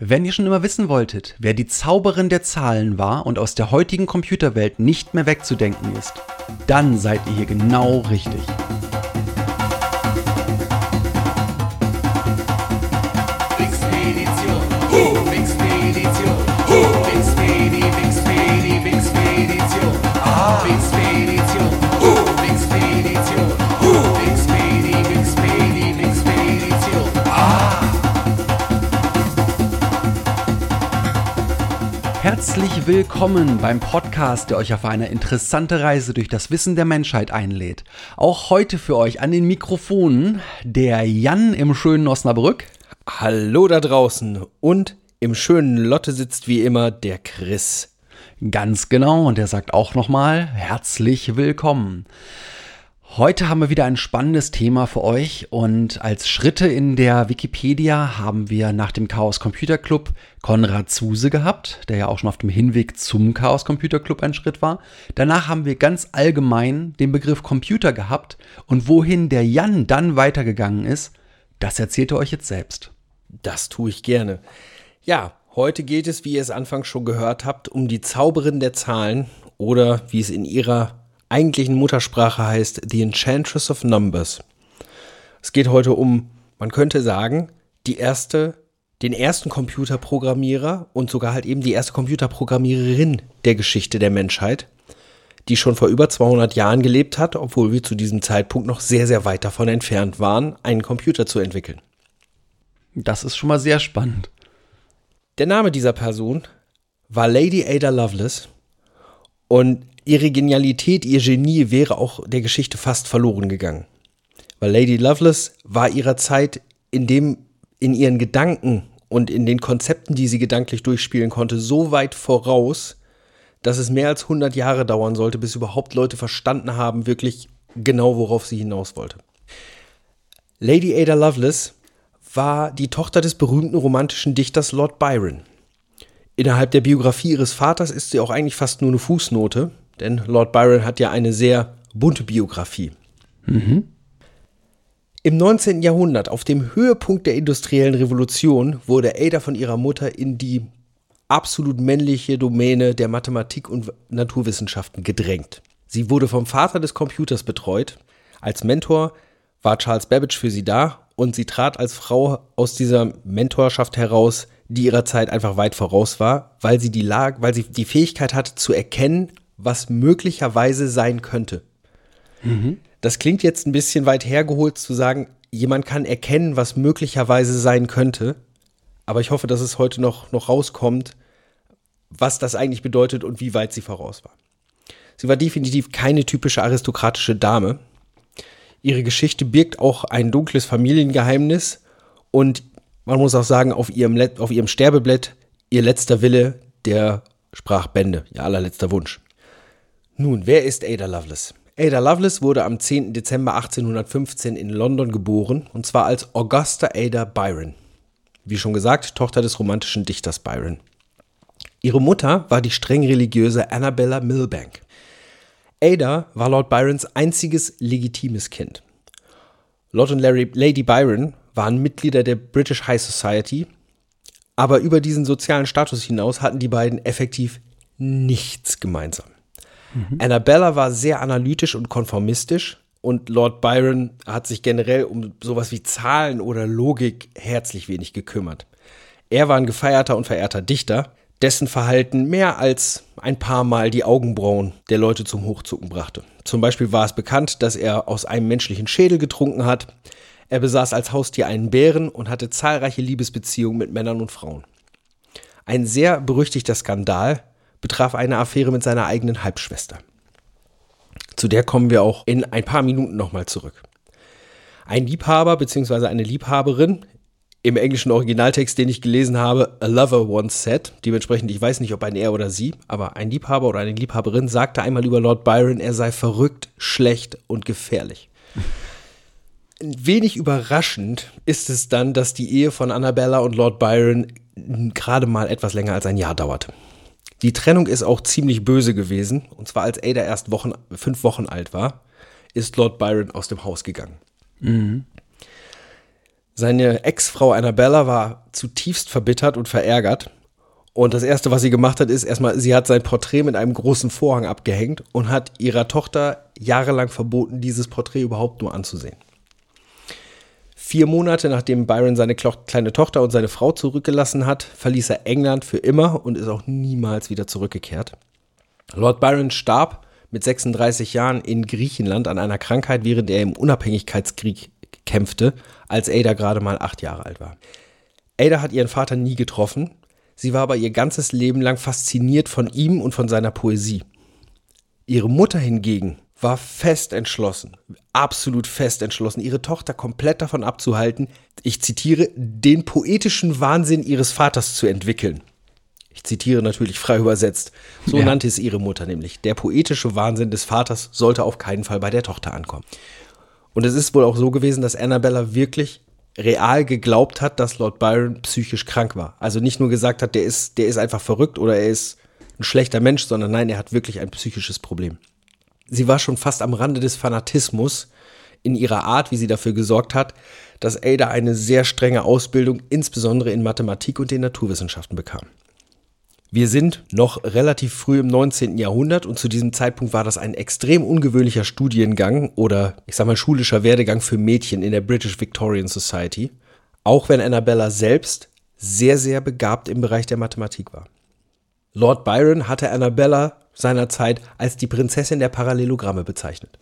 Wenn ihr schon immer wissen wolltet, wer die Zauberin der Zahlen war und aus der heutigen Computerwelt nicht mehr wegzudenken ist, dann seid ihr hier genau richtig. Herzlich willkommen beim Podcast, der euch auf eine interessante Reise durch das Wissen der Menschheit einlädt. Auch heute für euch an den Mikrofonen der Jan im schönen Osnabrück. Hallo da draußen und im schönen Lotte sitzt wie immer der Chris. Ganz genau, und er sagt auch nochmal herzlich willkommen. Heute haben wir wieder ein spannendes Thema für euch und als Schritte in der Wikipedia haben wir nach dem Chaos Computer Club Konrad Zuse gehabt, der ja auch schon auf dem Hinweg zum Chaos Computer Club ein Schritt war. Danach haben wir ganz allgemein den Begriff Computer gehabt und wohin der Jan dann weitergegangen ist, das erzählt er euch jetzt selbst. Das tue ich gerne. Ja, heute geht es, wie ihr es anfangs schon gehört habt, um die Zauberin der Zahlen oder wie es in ihrer eigentlichen Muttersprache heißt, The Enchantress of Numbers. Es geht heute um, man könnte sagen, die erste, den ersten Computerprogrammierer und sogar halt eben die erste Computerprogrammiererin der Geschichte der Menschheit, die schon vor über 200 Jahren gelebt hat, obwohl wir zu diesem Zeitpunkt noch sehr, sehr weit davon entfernt waren, einen Computer zu entwickeln. Das ist schon mal sehr spannend. Der Name dieser Person war Lady Ada Lovelace und ihre Genialität, ihr Genie wäre auch der Geschichte fast verloren gegangen. Weil Lady Lovelace war ihrer Zeit in dem, in ihren Gedanken und in den Konzepten, die sie gedanklich durchspielen konnte, so weit voraus, dass es mehr als 100 Jahre dauern sollte, bis überhaupt Leute verstanden haben, wirklich genau worauf sie hinaus wollte. Lady Ada Lovelace war die Tochter des berühmten romantischen Dichters Lord Byron. Innerhalb der Biografie ihres Vaters ist sie auch eigentlich fast nur eine Fußnote, denn Lord Byron hat ja eine sehr bunte Biografie. Im 19. Jahrhundert, auf dem Höhepunkt der industriellen Revolution, wurde Ada von ihrer Mutter in die absolut männliche Domäne der Mathematik und Naturwissenschaften gedrängt. Sie wurde vom Vater des Computers betreut. Als Mentor war Charles Babbage für sie da und sie trat als Frau aus dieser Mentorschaft heraus, die ihrer Zeit einfach weit voraus war, weil sie die Lage, weil sie die Fähigkeit hatte zu erkennen, was möglicherweise sein könnte. Das klingt jetzt ein bisschen weit hergeholt zu sagen, jemand kann erkennen, was möglicherweise sein könnte. Aber ich hoffe, dass es heute noch, noch rauskommt, was das eigentlich bedeutet und wie weit sie voraus war. Sie war definitiv keine typische aristokratische Dame. Ihre Geschichte birgt auch ein dunkles Familiengeheimnis und man muss auch sagen, auf ihrem, auf ihrem Sterbeblatt, ihr letzter Wille, der sprach Bände, ihr allerletzter Wunsch. Nun, wer ist Ada Lovelace? Ada Lovelace wurde am 10. Dezember 1815 in London geboren, und zwar als Augusta Ada Byron. Wie schon gesagt, Tochter des romantischen Dichters Byron. Ihre Mutter war die streng religiöse Annabella Milbank. Ada war Lord Byrons einziges legitimes Kind. Lord und Larry, Lady Byron waren Mitglieder der British High Society, aber über diesen sozialen Status hinaus hatten die beiden effektiv nichts gemeinsam. Annabella war sehr analytisch und konformistisch und Lord Byron hat sich generell um sowas wie Zahlen oder Logik herzlich wenig gekümmert. Er war ein gefeierter und verehrter Dichter, dessen Verhalten mehr als ein paar Mal die Augenbrauen der Leute zum Hochzucken brachte. Zum Beispiel war es bekannt, dass er aus einem menschlichen Schädel getrunken hat. Er besaß als Haustier einen Bären und hatte zahlreiche Liebesbeziehungen mit Männern und Frauen. Ein sehr berüchtigter Skandal betraf eine Affäre mit seiner eigenen Halbschwester. Zu der kommen wir auch in ein paar Minuten nochmal zurück. Ein Liebhaber bzw. eine Liebhaberin Im englischen Originaltext, den ich gelesen habe, a lover once said, dementsprechend, ich weiß nicht, ob ein er oder sie, aber ein Liebhaber oder eine Liebhaberin sagte einmal über Lord Byron, er sei verrückt, schlecht und gefährlich. Wenig überraschend ist es dann, dass die Ehe von Annabella und Lord Byron gerade mal etwas länger als ein Jahr dauerte. Die Trennung ist auch ziemlich böse gewesen, und zwar als Ada erst Wochen, fünf Wochen alt war, ist Lord Byron aus dem Haus gegangen. Seine Ex-Frau Annabella war zutiefst verbittert und verärgert. Und das Erste, was sie gemacht hat, ist erstmal, sie hat sein Porträt mit einem großen Vorhang abgehängt und hat ihrer Tochter jahrelang verboten, dieses Porträt überhaupt nur anzusehen. Vier Monate nachdem Byron seine kleine Tochter und seine Frau zurückgelassen hat, verließ er England für immer und ist auch niemals wieder zurückgekehrt. Lord Byron starb mit 36 Jahren in Griechenland an einer Krankheit, während er im Unabhängigkeitskrieg kämpfte, als Ada gerade mal acht Jahre alt war. Ada hat ihren Vater nie getroffen, sie war aber ihr ganzes Leben lang fasziniert von ihm und von seiner Poesie. Ihre Mutter hingegen war fest entschlossen, absolut fest entschlossen, ihre Tochter komplett davon abzuhalten, ich zitiere, den poetischen Wahnsinn ihres Vaters zu entwickeln. Ich zitiere natürlich frei übersetzt. So Ja. nannte es ihre Mutter nämlich. Der poetische Wahnsinn des Vaters sollte auf keinen Fall bei der Tochter ankommen. Und es ist wohl auch so gewesen, dass Annabella wirklich real geglaubt hat, dass Lord Byron psychisch krank war. Also nicht nur gesagt hat, der ist, der ist einfach verrückt oder er ist ein schlechter Mensch, sondern nein, er hat wirklich ein psychisches Problem. Sie war schon fast am Rande des Fanatismus in ihrer Art, wie sie dafür gesorgt hat, dass Ada eine sehr strenge Ausbildung, insbesondere in Mathematik und den Naturwissenschaften bekam. Wir sind noch relativ früh im 19. Jahrhundert und zu diesem Zeitpunkt war das ein extrem ungewöhnlicher Studiengang oder ich sag mal schulischer Werdegang für Mädchen in der British Victorian Society, auch wenn Annabella selbst sehr, sehr begabt im Bereich der Mathematik war. Lord Byron hatte Annabella seinerzeit als die Prinzessin der Parallelogramme bezeichnet.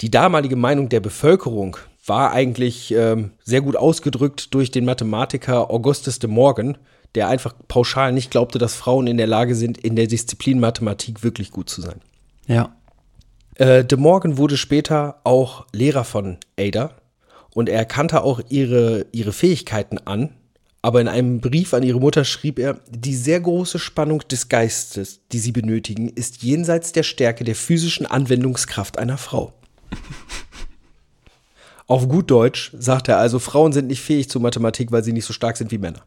Die damalige Meinung der Bevölkerung war eigentlich ähm, sehr gut ausgedrückt durch den Mathematiker Augustus de Morgan, der einfach pauschal nicht glaubte, dass Frauen in der Lage sind, in der Disziplin Mathematik wirklich gut zu sein. Ja. Äh, de Morgan wurde später auch Lehrer von Ada und er erkannte auch ihre, ihre Fähigkeiten an. Aber in einem Brief an ihre Mutter schrieb er, die sehr große Spannung des Geistes, die sie benötigen, ist jenseits der Stärke der physischen Anwendungskraft einer Frau. Auf gut Deutsch sagt er also, Frauen sind nicht fähig zur Mathematik, weil sie nicht so stark sind wie Männer.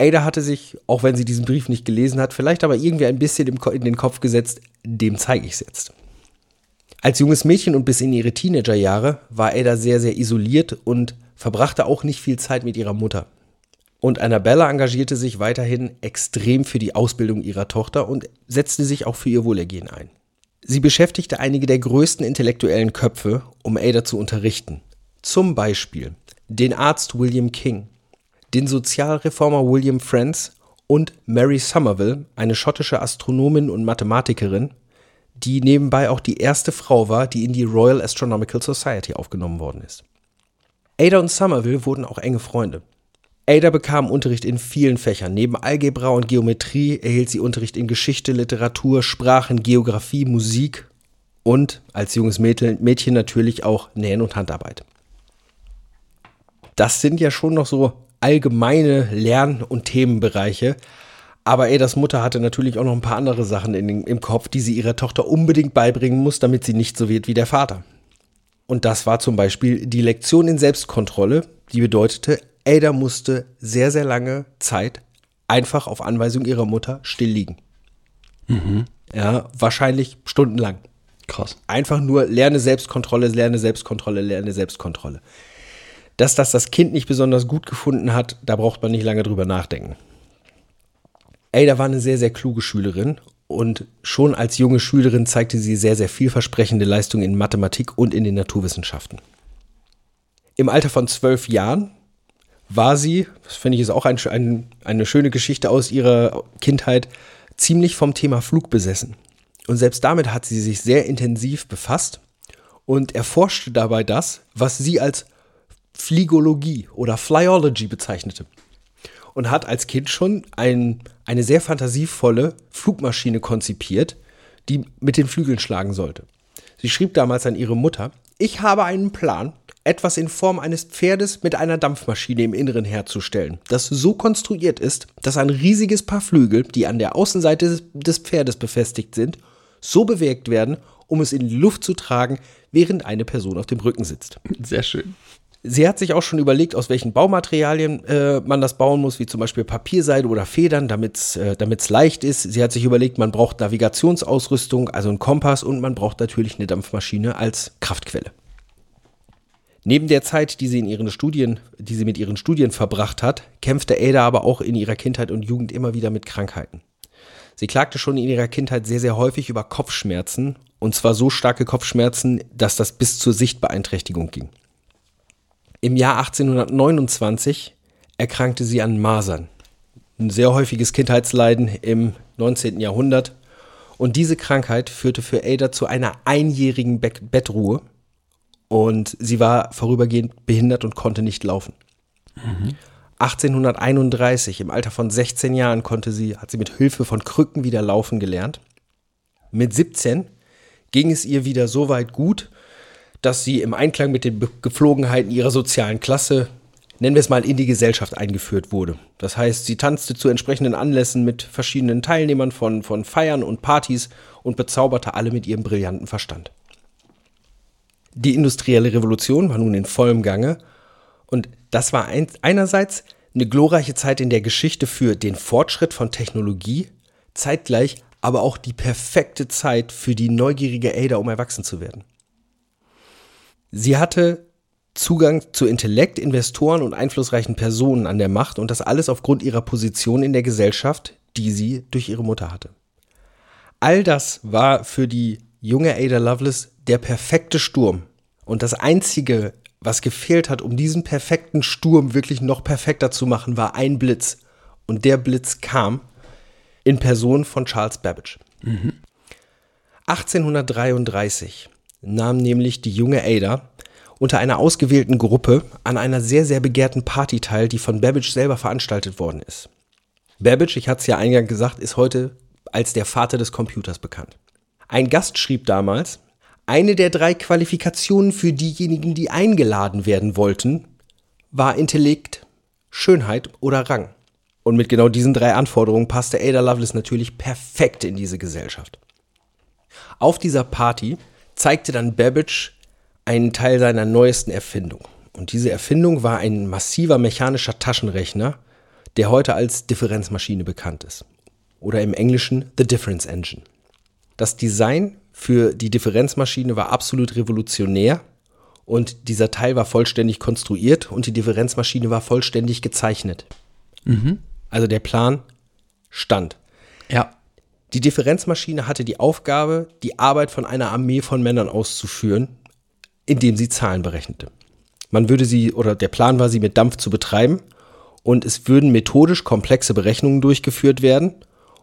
Ada hatte sich, auch wenn sie diesen Brief nicht gelesen hat, vielleicht aber irgendwie ein bisschen in den Kopf gesetzt, dem zeige ich es jetzt. Als junges Mädchen und bis in ihre Teenagerjahre war Ada sehr, sehr isoliert und verbrachte auch nicht viel Zeit mit ihrer Mutter. Und Annabella engagierte sich weiterhin extrem für die Ausbildung ihrer Tochter und setzte sich auch für ihr Wohlergehen ein. Sie beschäftigte einige der größten intellektuellen Köpfe, um Ada zu unterrichten. Zum Beispiel den Arzt William King, den Sozialreformer William Friends und Mary Somerville, eine schottische Astronomin und Mathematikerin, die nebenbei auch die erste Frau war, die in die Royal Astronomical Society aufgenommen worden ist. Ada und Somerville wurden auch enge Freunde. Ada bekam Unterricht in vielen Fächern. Neben Algebra und Geometrie erhielt sie Unterricht in Geschichte, Literatur, Sprachen, Geografie, Musik und als junges Mädchen, natürlich auch Nähen und Handarbeit. Das sind ja schon noch so allgemeine Lern- und Themenbereiche. Aber Adas Mutter hatte natürlich auch noch ein paar andere Sachen in im Kopf, die sie ihrer Tochter unbedingt beibringen muss, damit sie nicht so wird wie der Vater. Und das war zum Beispiel die Lektion in Selbstkontrolle, die bedeutete, Ada musste sehr, sehr lange Zeit einfach auf Anweisung ihrer Mutter still liegen. Ja, wahrscheinlich stundenlang. Krass. Einfach nur lerne Selbstkontrolle, lerne Selbstkontrolle, lerne Selbstkontrolle. Dass das das Kind nicht besonders gut gefunden hat, da braucht man nicht lange drüber nachdenken. Ada war eine sehr, sehr kluge Schülerin und schon als junge Schülerin zeigte sie sehr, sehr vielversprechende Leistungen in Mathematik und in den Naturwissenschaften. Im Alter von zwölf Jahren war sie, das finde ich ist auch ein, ein, eine schöne Geschichte aus ihrer Kindheit, ziemlich vom Thema Flug besessen. Und selbst damit hat sie sich sehr intensiv befasst und erforschte dabei das, was sie als Fliegologie oder Flyology bezeichnete. Und hat als Kind schon ein, eine sehr fantasievolle Flugmaschine konzipiert, die mit den Flügeln schlagen sollte. Sie schrieb damals an ihre Mutter, ich habe einen Plan. Etwas in Form eines Pferdes mit einer Dampfmaschine im Inneren herzustellen, das so konstruiert ist, dass ein riesiges Paar Flügel, die an der Außenseite des- des Pferdes befestigt sind, so bewegt werden, um es in die Luft zu tragen, während eine Person auf dem Rücken sitzt. Sehr schön. Sie hat sich auch schon überlegt, aus welchen Baumaterialien äh, man das bauen muss, wie zum Beispiel Papierseide oder Federn, damit es äh, damit's leicht ist. Sie hat sich überlegt, man braucht Navigationsausrüstung, also einen Kompass und man braucht natürlich eine Dampfmaschine als Kraftquelle. Neben der Zeit, die sie in ihren Studien, die sie mit ihren Studien verbracht hat, kämpfte Ada aber auch in ihrer Kindheit und Jugend immer wieder mit Krankheiten. Sie klagte schon in ihrer Kindheit sehr, sehr häufig über Kopfschmerzen, und zwar so starke Kopfschmerzen, dass das bis zur Sichtbeeinträchtigung ging. Im Jahr 1829 erkrankte sie an Masern. Ein sehr häufiges Kindheitsleiden im 19. Jahrhundert. Und diese Krankheit führte für Ada zu einer einjährigen Be Bettruhe. Und sie war vorübergehend behindert und konnte nicht laufen. 1831, im Alter von 16 Jahren, konnte sie, hat sie mit Hilfe von Krücken wieder laufen gelernt. Mit 17 ging es ihr wieder so weit gut, dass sie im Einklang mit den Gepflogenheiten ihrer sozialen Klasse, nennen wir es mal, in die Gesellschaft eingeführt wurde. Das heißt, sie tanzte zu entsprechenden Anlässen mit verschiedenen Teilnehmern von, von Feiern und Partys und bezauberte alle mit ihrem brillanten Verstand. Die industrielle Revolution war nun in vollem Gange und das war ein, einerseits eine glorreiche Zeit in der Geschichte für den Fortschritt von Technologie, zeitgleich aber auch die perfekte Zeit für die neugierige Ada, um erwachsen zu werden. Sie hatte Zugang zu Intellekt, Investoren und einflussreichen Personen an der Macht und das alles aufgrund ihrer Position in der Gesellschaft, die sie durch ihre Mutter hatte. All das war für die junge Ada Lovelace der perfekte Sturm. Und das Einzige, was gefehlt hat, um diesen perfekten Sturm wirklich noch perfekter zu machen, war ein Blitz. Und der Blitz kam in Person von Charles Babbage. 1833 nahm nämlich die junge Ada unter einer ausgewählten Gruppe an einer sehr, sehr begehrten Party teil, die von Babbage selber veranstaltet worden ist. Babbage, ich hatte es ja eingangs gesagt, ist heute als der Vater des Computers bekannt. Ein Gast schrieb damals, eine der drei Qualifikationen für diejenigen, die eingeladen werden wollten, war Intellekt, Schönheit oder Rang. Und mit genau diesen drei Anforderungen passte Ada Lovelace natürlich perfekt in diese Gesellschaft. Auf dieser Party zeigte dann Babbage einen Teil seiner neuesten Erfindung. Und diese Erfindung war ein massiver mechanischer Taschenrechner, der heute als Differenzmaschine bekannt ist. Oder im Englischen The Difference Engine. Das Design für die Differenzmaschine war absolut revolutionär und dieser Teil war vollständig konstruiert und die Differenzmaschine war vollständig gezeichnet. Also der Plan stand. Ja. Die Differenzmaschine hatte die Aufgabe, die Arbeit von einer Armee von Männern auszuführen, indem sie Zahlen berechnete. Man würde sie, oder der Plan war, sie mit Dampf zu betreiben und es würden methodisch komplexe Berechnungen durchgeführt werden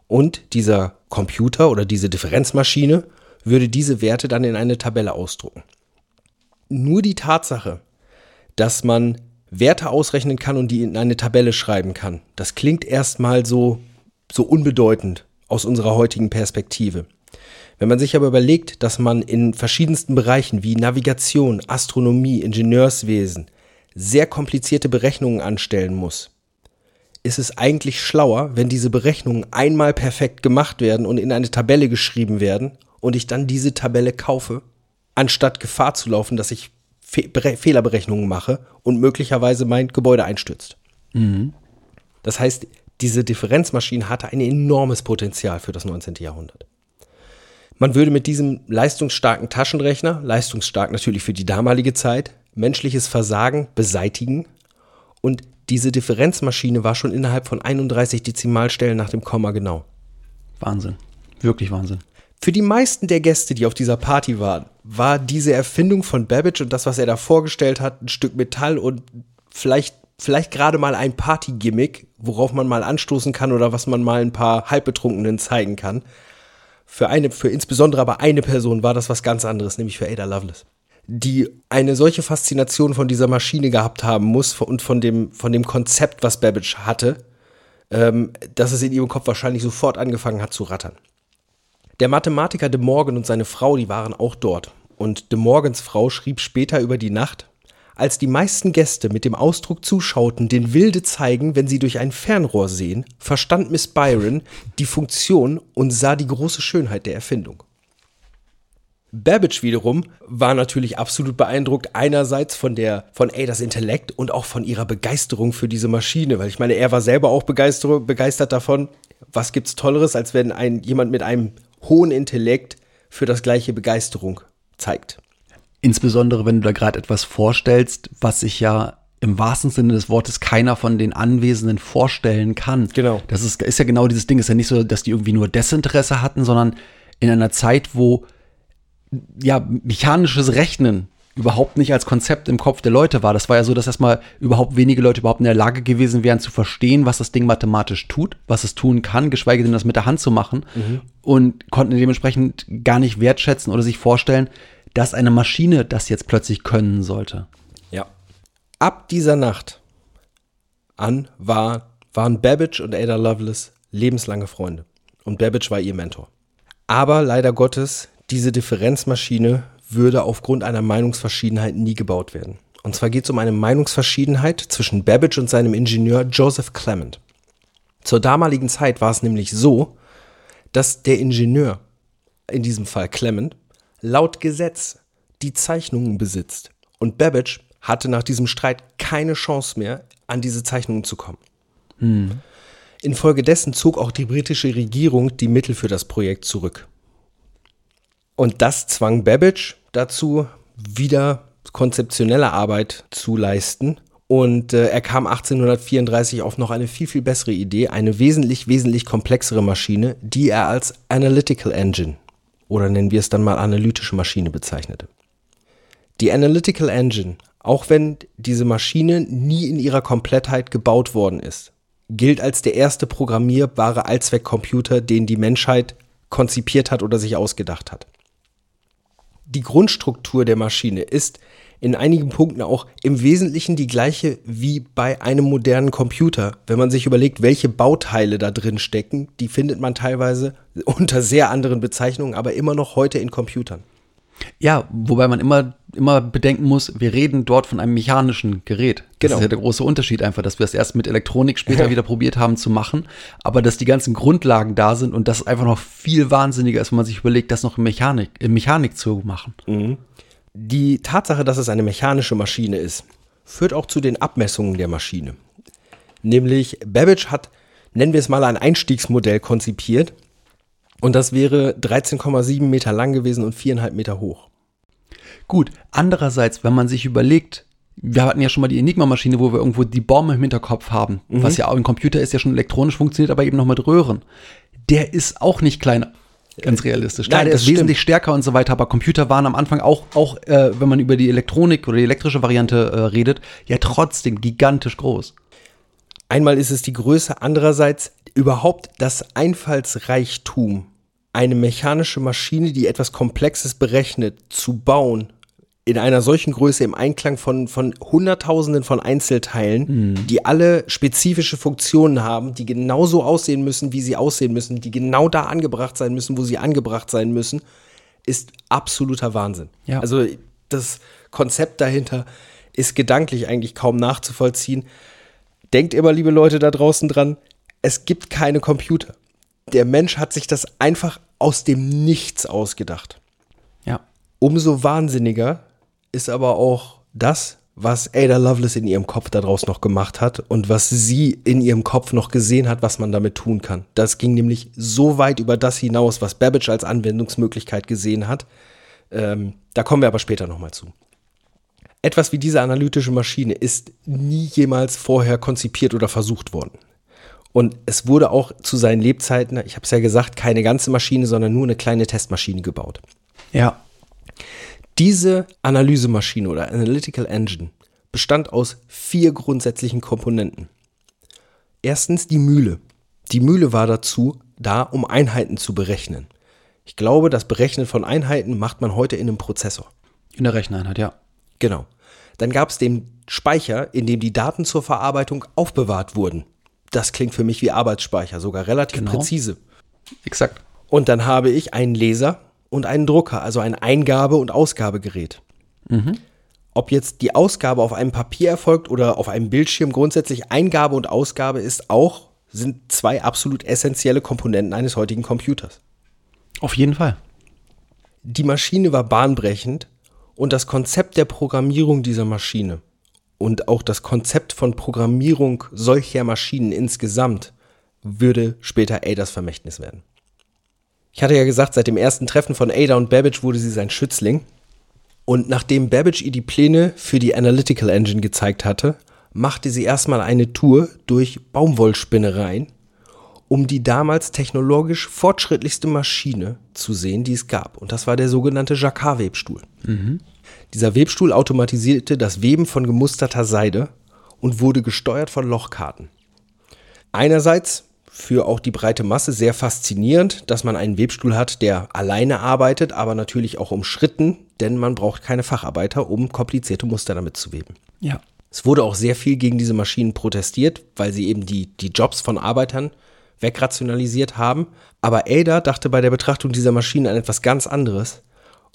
und dieser Computer oder diese Differenzmaschine würde diese Werte dann in eine Tabelle ausdrucken. Nur die Tatsache, dass man Werte ausrechnen kann und die in eine Tabelle schreiben kann, das klingt erstmal so, so unbedeutend aus unserer heutigen Perspektive. Wenn man sich aber überlegt, dass man in verschiedensten Bereichen wie Navigation, Astronomie, Ingenieurswesen sehr komplizierte Berechnungen anstellen muss, ist es eigentlich schlauer, wenn diese Berechnungen einmal perfekt gemacht werden und in eine Tabelle geschrieben werden und ich dann diese Tabelle kaufe, anstatt Gefahr zu laufen, dass ich Fe Bere- Fehlerberechnungen mache und möglicherweise mein Gebäude einstürzt. Das heißt, diese Differenzmaschine hatte ein enormes Potenzial für das 19. Jahrhundert. Man würde mit diesem leistungsstarken Taschenrechner, leistungsstark natürlich für die damalige Zeit, menschliches Versagen beseitigen und diese Differenzmaschine war schon innerhalb von 31 Dezimalstellen nach dem Komma genau. Wahnsinn. Wirklich Wahnsinn. Für die meisten der Gäste, die auf dieser Party waren, war diese Erfindung von Babbage und das, was er da vorgestellt hat, ein Stück Metall und vielleicht, vielleicht gerade mal ein Party-Gimmick, worauf man mal anstoßen kann oder was man mal ein paar Halbbetrunkenen zeigen kann. Für eine, für insbesondere aber eine Person war das was ganz anderes, nämlich für Ada Lovelace. Die eine solche Faszination von dieser Maschine gehabt haben muss und von dem, von dem Konzept, was Babbage hatte, ähm, dass es in ihrem Kopf wahrscheinlich sofort angefangen hat zu rattern. Der Mathematiker De Morgan und seine Frau, die waren auch dort. Und De Morgans Frau schrieb später über die Nacht, Als die meisten Gäste mit dem Ausdruck zuschauten, den Wilde zeigen, wenn sie durch ein Fernrohr sehen, verstand Miss Byron die Funktion und sah die große Schönheit der Erfindung. Babbage wiederum war natürlich absolut beeindruckt, einerseits von der, von Adas Intellekt und auch von ihrer Begeisterung für diese Maschine, weil ich meine, er war selber auch begeistert, davon. Was gibt's Tolleres, als wenn ein, jemand mit einem hohen Intellekt für das gleiche Begeisterung zeigt? Insbesondere, wenn du da gerade etwas vorstellst, was sich ja im wahrsten Sinne des Wortes keiner von den Anwesenden vorstellen kann. Genau. Das ist, ist ja genau dieses Ding. Ist ja nicht so, dass die irgendwie nur Desinteresse hatten, sondern in einer Zeit, wo ja mechanisches Rechnen überhaupt nicht als Konzept im Kopf der Leute war. Das war ja so, dass erstmal überhaupt wenige Leute überhaupt in der Lage gewesen wären zu verstehen, was das Ding mathematisch tut, was es tun kann, geschweige denn das mit der Hand zu machen und konnten dementsprechend gar nicht wertschätzen oder sich vorstellen, dass eine Maschine das jetzt plötzlich können sollte. Ja. Ab dieser Nacht an war, waren Babbage und Ada Lovelace lebenslange Freunde. Und Babbage war ihr Mentor. Aber leider Gottes, diese Differenzmaschine würde aufgrund einer Meinungsverschiedenheit nie gebaut werden. Und zwar geht es um eine Meinungsverschiedenheit zwischen Babbage und seinem Ingenieur Joseph Clement. Zur damaligen Zeit war es nämlich so, dass der Ingenieur, in diesem Fall Clement, laut Gesetz die Zeichnungen besitzt. Und Babbage hatte nach diesem Streit keine Chance mehr, an diese Zeichnungen zu kommen. Infolgedessen zog auch die britische Regierung die Mittel für das Projekt zurück. Und das zwang Babbage dazu, wieder konzeptionelle Arbeit zu leisten. Und äh, er kam 1834 auf noch eine viel, viel bessere Idee, eine wesentlich, wesentlich komplexere Maschine, die er als Analytical Engine oder nennen wir es dann mal analytische Maschine bezeichnete. Die Analytical Engine, auch wenn diese Maschine nie in ihrer Komplettheit gebaut worden ist, gilt als der erste programmierbare Allzweckcomputer, den die Menschheit konzipiert hat oder sich ausgedacht hat. Die Grundstruktur der Maschine ist in einigen Punkten auch im Wesentlichen die gleiche wie bei einem modernen Computer. Wenn man sich überlegt, welche Bauteile da drin stecken, die findet man teilweise unter sehr anderen Bezeichnungen, aber immer noch heute in Computern. Ja, wobei man immer, immer bedenken muss, wir reden dort von einem mechanischen Gerät. Das Genau. ist ja der große Unterschied einfach, dass wir es erst mit Elektronik später wieder probiert haben zu machen, aber dass die ganzen Grundlagen da sind und das einfach noch viel wahnsinniger ist, wenn man sich überlegt, das noch in Mechanik, in Mechanik zu machen. Die Tatsache, dass es eine mechanische Maschine ist, führt auch zu den Abmessungen der Maschine. Nämlich Babbage hat, nennen wir es mal, ein Einstiegsmodell konzipiert und das wäre 13,7 Meter lang gewesen und 4,5 Meter hoch. Gut, andererseits, wenn man sich überlegt, wir hatten ja schon mal die Enigma-Maschine, wo wir irgendwo die Bombe im Hinterkopf haben, was ja auch ein Computer ist, ja schon elektronisch funktioniert, aber eben noch mit Röhren. Der ist auch nicht kleiner. Ganz realistisch. Nein, der das ist wesentlich stärker und so weiter, aber Computer waren am Anfang auch, auch äh, wenn man über die Elektronik oder die elektrische Variante äh, redet, ja trotzdem gigantisch groß. Einmal ist es die Größe, andererseits überhaupt das Einfallsreichtum, eine mechanische Maschine, die etwas Komplexes berechnet, zu bauen, in einer solchen Größe im Einklang von, von Hunderttausenden von Einzelteilen, die alle spezifische Funktionen haben, die genauso aussehen müssen, wie sie aussehen müssen, die genau da angebracht sein müssen, wo sie angebracht sein müssen, ist absoluter Wahnsinn. Ja. Also das Konzept dahinter ist gedanklich eigentlich kaum nachzuvollziehen. Denkt immer, liebe Leute da draußen dran, es gibt keine Computer. Der Mensch hat sich das einfach aus dem Nichts ausgedacht. Ja. Umso wahnsinniger ist aber auch das, was Ada Lovelace in ihrem Kopf daraus noch gemacht hat und was sie in ihrem Kopf noch gesehen hat, was man damit tun kann. Das ging nämlich so weit über das hinaus, was Babbage als Anwendungsmöglichkeit gesehen hat. Ähm, da kommen wir aber später nochmal zu. Etwas wie diese analytische Maschine ist nie jemals vorher konzipiert oder versucht worden. Und es wurde auch zu seinen Lebzeiten, ich habe es ja gesagt, keine ganze Maschine, sondern nur eine kleine Testmaschine gebaut. Ja. Diese Analysemaschine oder Analytical Engine bestand aus vier grundsätzlichen Komponenten. Erstens die Mühle. Die Mühle war dazu da, um Einheiten zu berechnen. Ich glaube, das Berechnen von Einheiten macht man heute in einem Prozessor. In der Recheneinheit, ja. Genau. Dann gab es den Speicher, in dem die Daten zur Verarbeitung aufbewahrt wurden. Das klingt für mich wie Arbeitsspeicher, sogar relativ Genau. präzise. Exakt. Und dann habe ich einen Laser und einen Drucker, also ein Eingabe- und Ausgabegerät. ob jetzt die Ausgabe auf einem Papier erfolgt oder auf einem Bildschirm, grundsätzlich Eingabe und Ausgabe ist auch, sind zwei absolut essentielle Komponenten eines heutigen Computers. Auf jeden Fall. Die Maschine war bahnbrechend und das Konzept der Programmierung dieser Maschine und auch das Konzept von Programmierung solcher Maschinen insgesamt würde später Adas Vermächtnis werden. Ich hatte ja gesagt, seit dem ersten Treffen von Ada und Babbage wurde sie sein Schützling. Und nachdem Babbage ihr die Pläne für die Analytical Engine gezeigt hatte, machte sie erstmal eine Tour durch Baumwollspinnereien, um die damals technologisch fortschrittlichste Maschine zu sehen, die es gab. Und das war der sogenannte Jacquard-Webstuhl. Dieser Webstuhl automatisierte das Weben von gemusterter Seide und wurde gesteuert von Lochkarten. Einerseits für auch die breite Masse sehr faszinierend, dass man einen Webstuhl hat, der alleine arbeitet, aber natürlich auch umschritten, denn man braucht keine Facharbeiter, um komplizierte Muster damit zu weben. Ja. Es wurde auch sehr viel gegen diese Maschinen protestiert, weil sie eben die, die Jobs von Arbeitern wegrationalisiert haben. Aber Ada dachte bei der Betrachtung dieser Maschinen an etwas ganz anderes.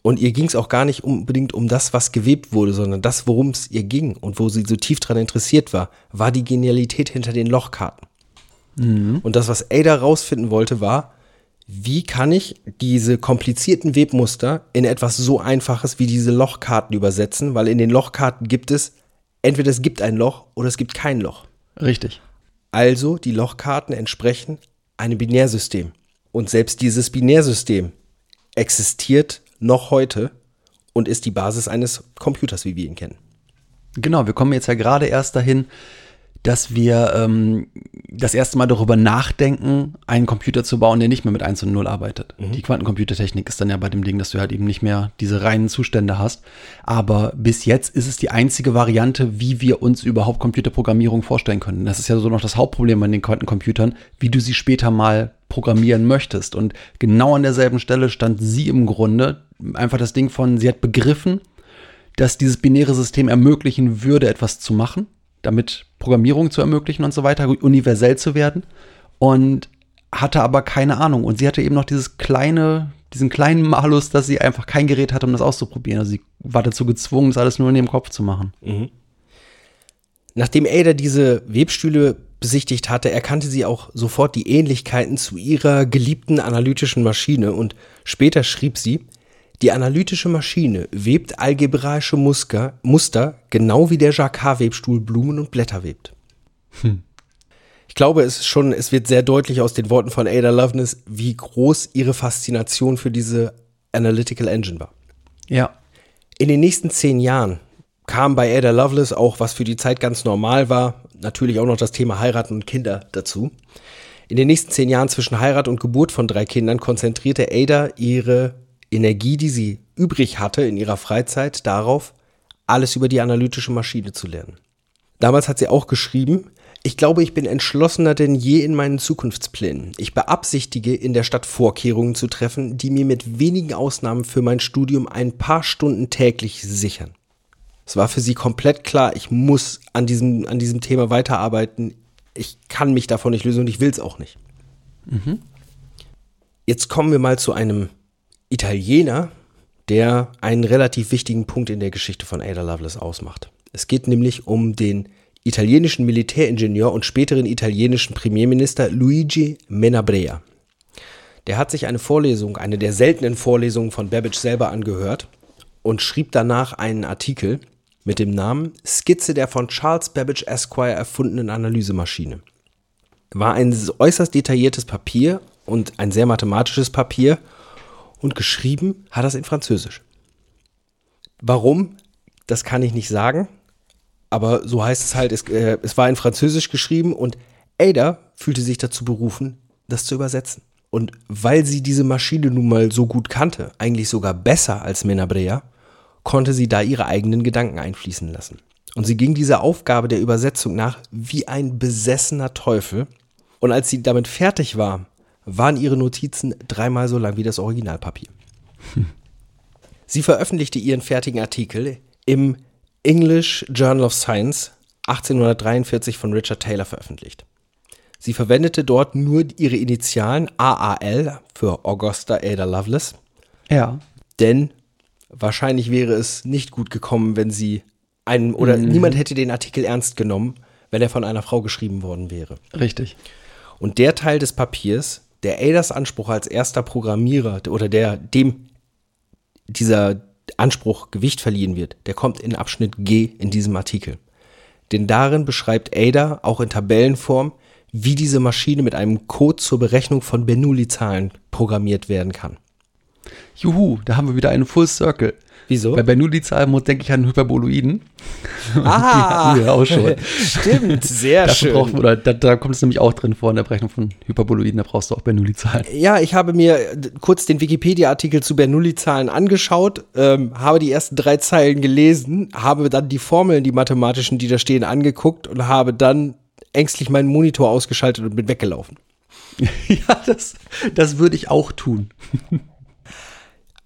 Und ihr ging es auch gar nicht unbedingt um das, was gewebt wurde, sondern das, worum es ihr ging und wo sie so tief daran interessiert war, war die Genialität hinter den Lochkarten. Und das, was Ada rausfinden wollte, war, wie kann ich diese komplizierten Webmuster in etwas so Einfaches wie diese Lochkarten übersetzen, weil in den Lochkarten gibt es, entweder es gibt ein Loch oder es gibt kein Loch. Richtig. Also die Lochkarten entsprechen einem Binärsystem. Und selbst dieses Binärsystem existiert noch heute und ist die Basis eines Computers, wie wir ihn kennen. Genau, wir kommen jetzt ja gerade erst dahin, dass wir ähm, das erste Mal darüber nachdenken, einen Computer zu bauen, der nicht mehr mit 1 und 0 arbeitet. Die Quantencomputertechnik ist dann ja bei dem Ding, dass du halt eben nicht mehr diese reinen Zustände hast. Aber bis jetzt ist es die einzige Variante, wie wir uns überhaupt Computerprogrammierung vorstellen können. Das ist ja so noch das Hauptproblem an den Quantencomputern, wie du sie später mal programmieren möchtest. Und genau an derselben Stelle stand sie im Grunde einfach das Ding von, sie hat begriffen, dass dieses binäre System ermöglichen würde, etwas zu machen, damit Programmierung zu ermöglichen und so weiter, universell zu werden. Und hatte aber keine Ahnung. Und sie hatte eben noch dieses kleine, diesen kleinen Malus, dass sie einfach kein Gerät hatte, um das auszuprobieren. Also sie war dazu gezwungen, das alles nur in ihrem Kopf zu machen. Nachdem Ada diese Webstühle besichtigt hatte, erkannte sie auch sofort die Ähnlichkeiten zu ihrer geliebten analytischen Maschine und später schrieb sie, die analytische Maschine webt algebraische Muster, Muster genau wie der Jacquard-Webstuhl Blumen und Blätter webt. Ich glaube, es ist schon, es wird sehr deutlich aus den Worten von Ada Lovelace, wie groß ihre Faszination für diese Analytical Engine war. Ja. In den nächsten zehn Jahren kam bei Ada Lovelace auch, was für die Zeit ganz normal war, natürlich auch noch das Thema Heiraten und Kinder dazu. In den nächsten zehn Jahren zwischen Heirat und Geburt von drei Kindern konzentrierte Ada ihre Energie, die sie übrig hatte in ihrer Freizeit, darauf, alles über die analytische Maschine zu lernen. Damals hat sie auch geschrieben, ich glaube, ich bin entschlossener denn je in meinen Zukunftsplänen. Ich beabsichtige, in der Stadt Vorkehrungen zu treffen, die mir mit wenigen Ausnahmen für mein Studium ein paar Stunden täglich sichern. Es war für sie komplett klar, ich muss an diesem, an diesem Thema weiterarbeiten. Ich kann mich davon nicht lösen und ich will es auch nicht. Jetzt kommen wir mal zu einem Italiener, der einen relativ wichtigen Punkt in der Geschichte von Ada Lovelace ausmacht. Es geht nämlich um den italienischen Militäringenieur und späteren italienischen Premierminister Luigi Menabrea. Der hat sich eine Vorlesung, eine der seltenen Vorlesungen von Babbage selber angehört und schrieb danach einen Artikel mit dem Namen Skizze der von Charles Babbage Esquire erfundenen Analysemaschine. War ein äußerst detailliertes Papier und ein sehr mathematisches Papier und geschrieben hat es in Französisch. Warum? Das kann ich nicht sagen, aber so heißt es halt, es, äh, es war in Französisch geschrieben und Ada fühlte sich dazu berufen, das zu übersetzen. Und weil sie diese Maschine nun mal so gut kannte, eigentlich sogar besser als Menabrea, konnte sie da ihre eigenen Gedanken einfließen lassen. Und sie ging dieser Aufgabe der Übersetzung nach wie ein besessener Teufel. Und als sie damit fertig war, waren ihre Notizen dreimal so lang wie das Originalpapier. Sie veröffentlichte ihren fertigen Artikel im English Journal of Science 1843 von Richard Taylor veröffentlicht. Sie verwendete dort nur ihre Initialen AAL für Augusta Ada Lovelace, Ja. denn Wahrscheinlich wäre es nicht gut gekommen, wenn sie einen oder niemand hätte den Artikel ernst genommen, wenn er von einer Frau geschrieben worden wäre. Richtig. Und der Teil des Papiers, der Adas Anspruch als erster Programmierer oder der dem dieser Anspruch Gewicht verliehen wird, der kommt in Abschnitt G in diesem Artikel. Denn darin beschreibt Ada auch in Tabellenform, wie diese Maschine mit einem Code zur Berechnung von Bernoulli-Zahlen programmiert werden kann. Juhu, da haben wir wieder einen Full Circle. Wieso? Bei Bernoulli-Zahl muss denke ich an Hyperboloiden. Die Ah, hatten wir auch schon. stimmt, sehr Dafür schön. braucht, oder da, da kommt es nämlich auch drin vor in der Berechnung von Hyperboloiden, da brauchst du auch Bernoulli-Zahlen. Ja, ich habe mir kurz den Wikipedia-Artikel zu Bernoulli-Zahlen angeschaut, ähm, habe die ersten drei Zeilen gelesen, habe dann die Formeln, die mathematischen, die da stehen, angeguckt und habe dann ängstlich meinen Monitor ausgeschaltet und bin weggelaufen. ja, das, das würde ich auch tun.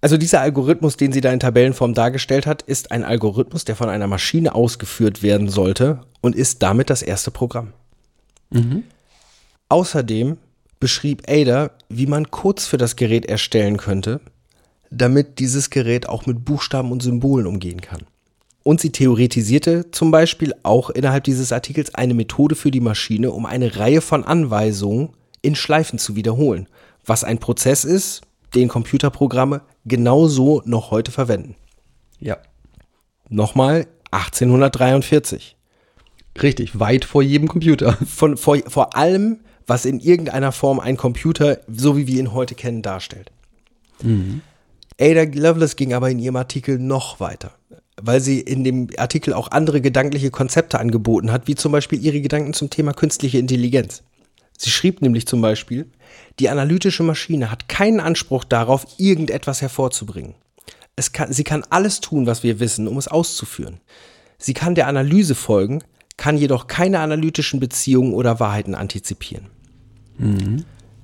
Also dieser Algorithmus, den sie da in Tabellenform dargestellt hat, ist ein Algorithmus, der von einer Maschine ausgeführt werden sollte und ist damit das erste Programm. Außerdem beschrieb Ada, wie man Codes für das Gerät erstellen könnte, damit dieses Gerät auch mit Buchstaben und Symbolen umgehen kann. Und sie theoretisierte zum Beispiel auch innerhalb dieses Artikels eine Methode für die Maschine, um eine Reihe von Anweisungen in Schleifen zu wiederholen, was ein Prozess ist, den Computerprogramme genauso noch heute verwenden. Ja. Nochmal 1843. Richtig, weit vor jedem Computer. Von, vor, vor allem, was in irgendeiner Form ein Computer, so wie wir ihn heute kennen, darstellt. Ada Lovelace ging aber in ihrem Artikel noch weiter, weil sie in dem Artikel auch andere gedankliche Konzepte angeboten hat, wie zum Beispiel ihre Gedanken zum Thema künstliche Intelligenz. Sie schrieb nämlich zum Beispiel, die analytische Maschine hat keinen Anspruch darauf, irgendetwas hervorzubringen. Es kann, sie kann alles tun, was wir wissen, um es auszuführen. Sie kann der Analyse folgen, kann jedoch keine analytischen Beziehungen oder Wahrheiten antizipieren.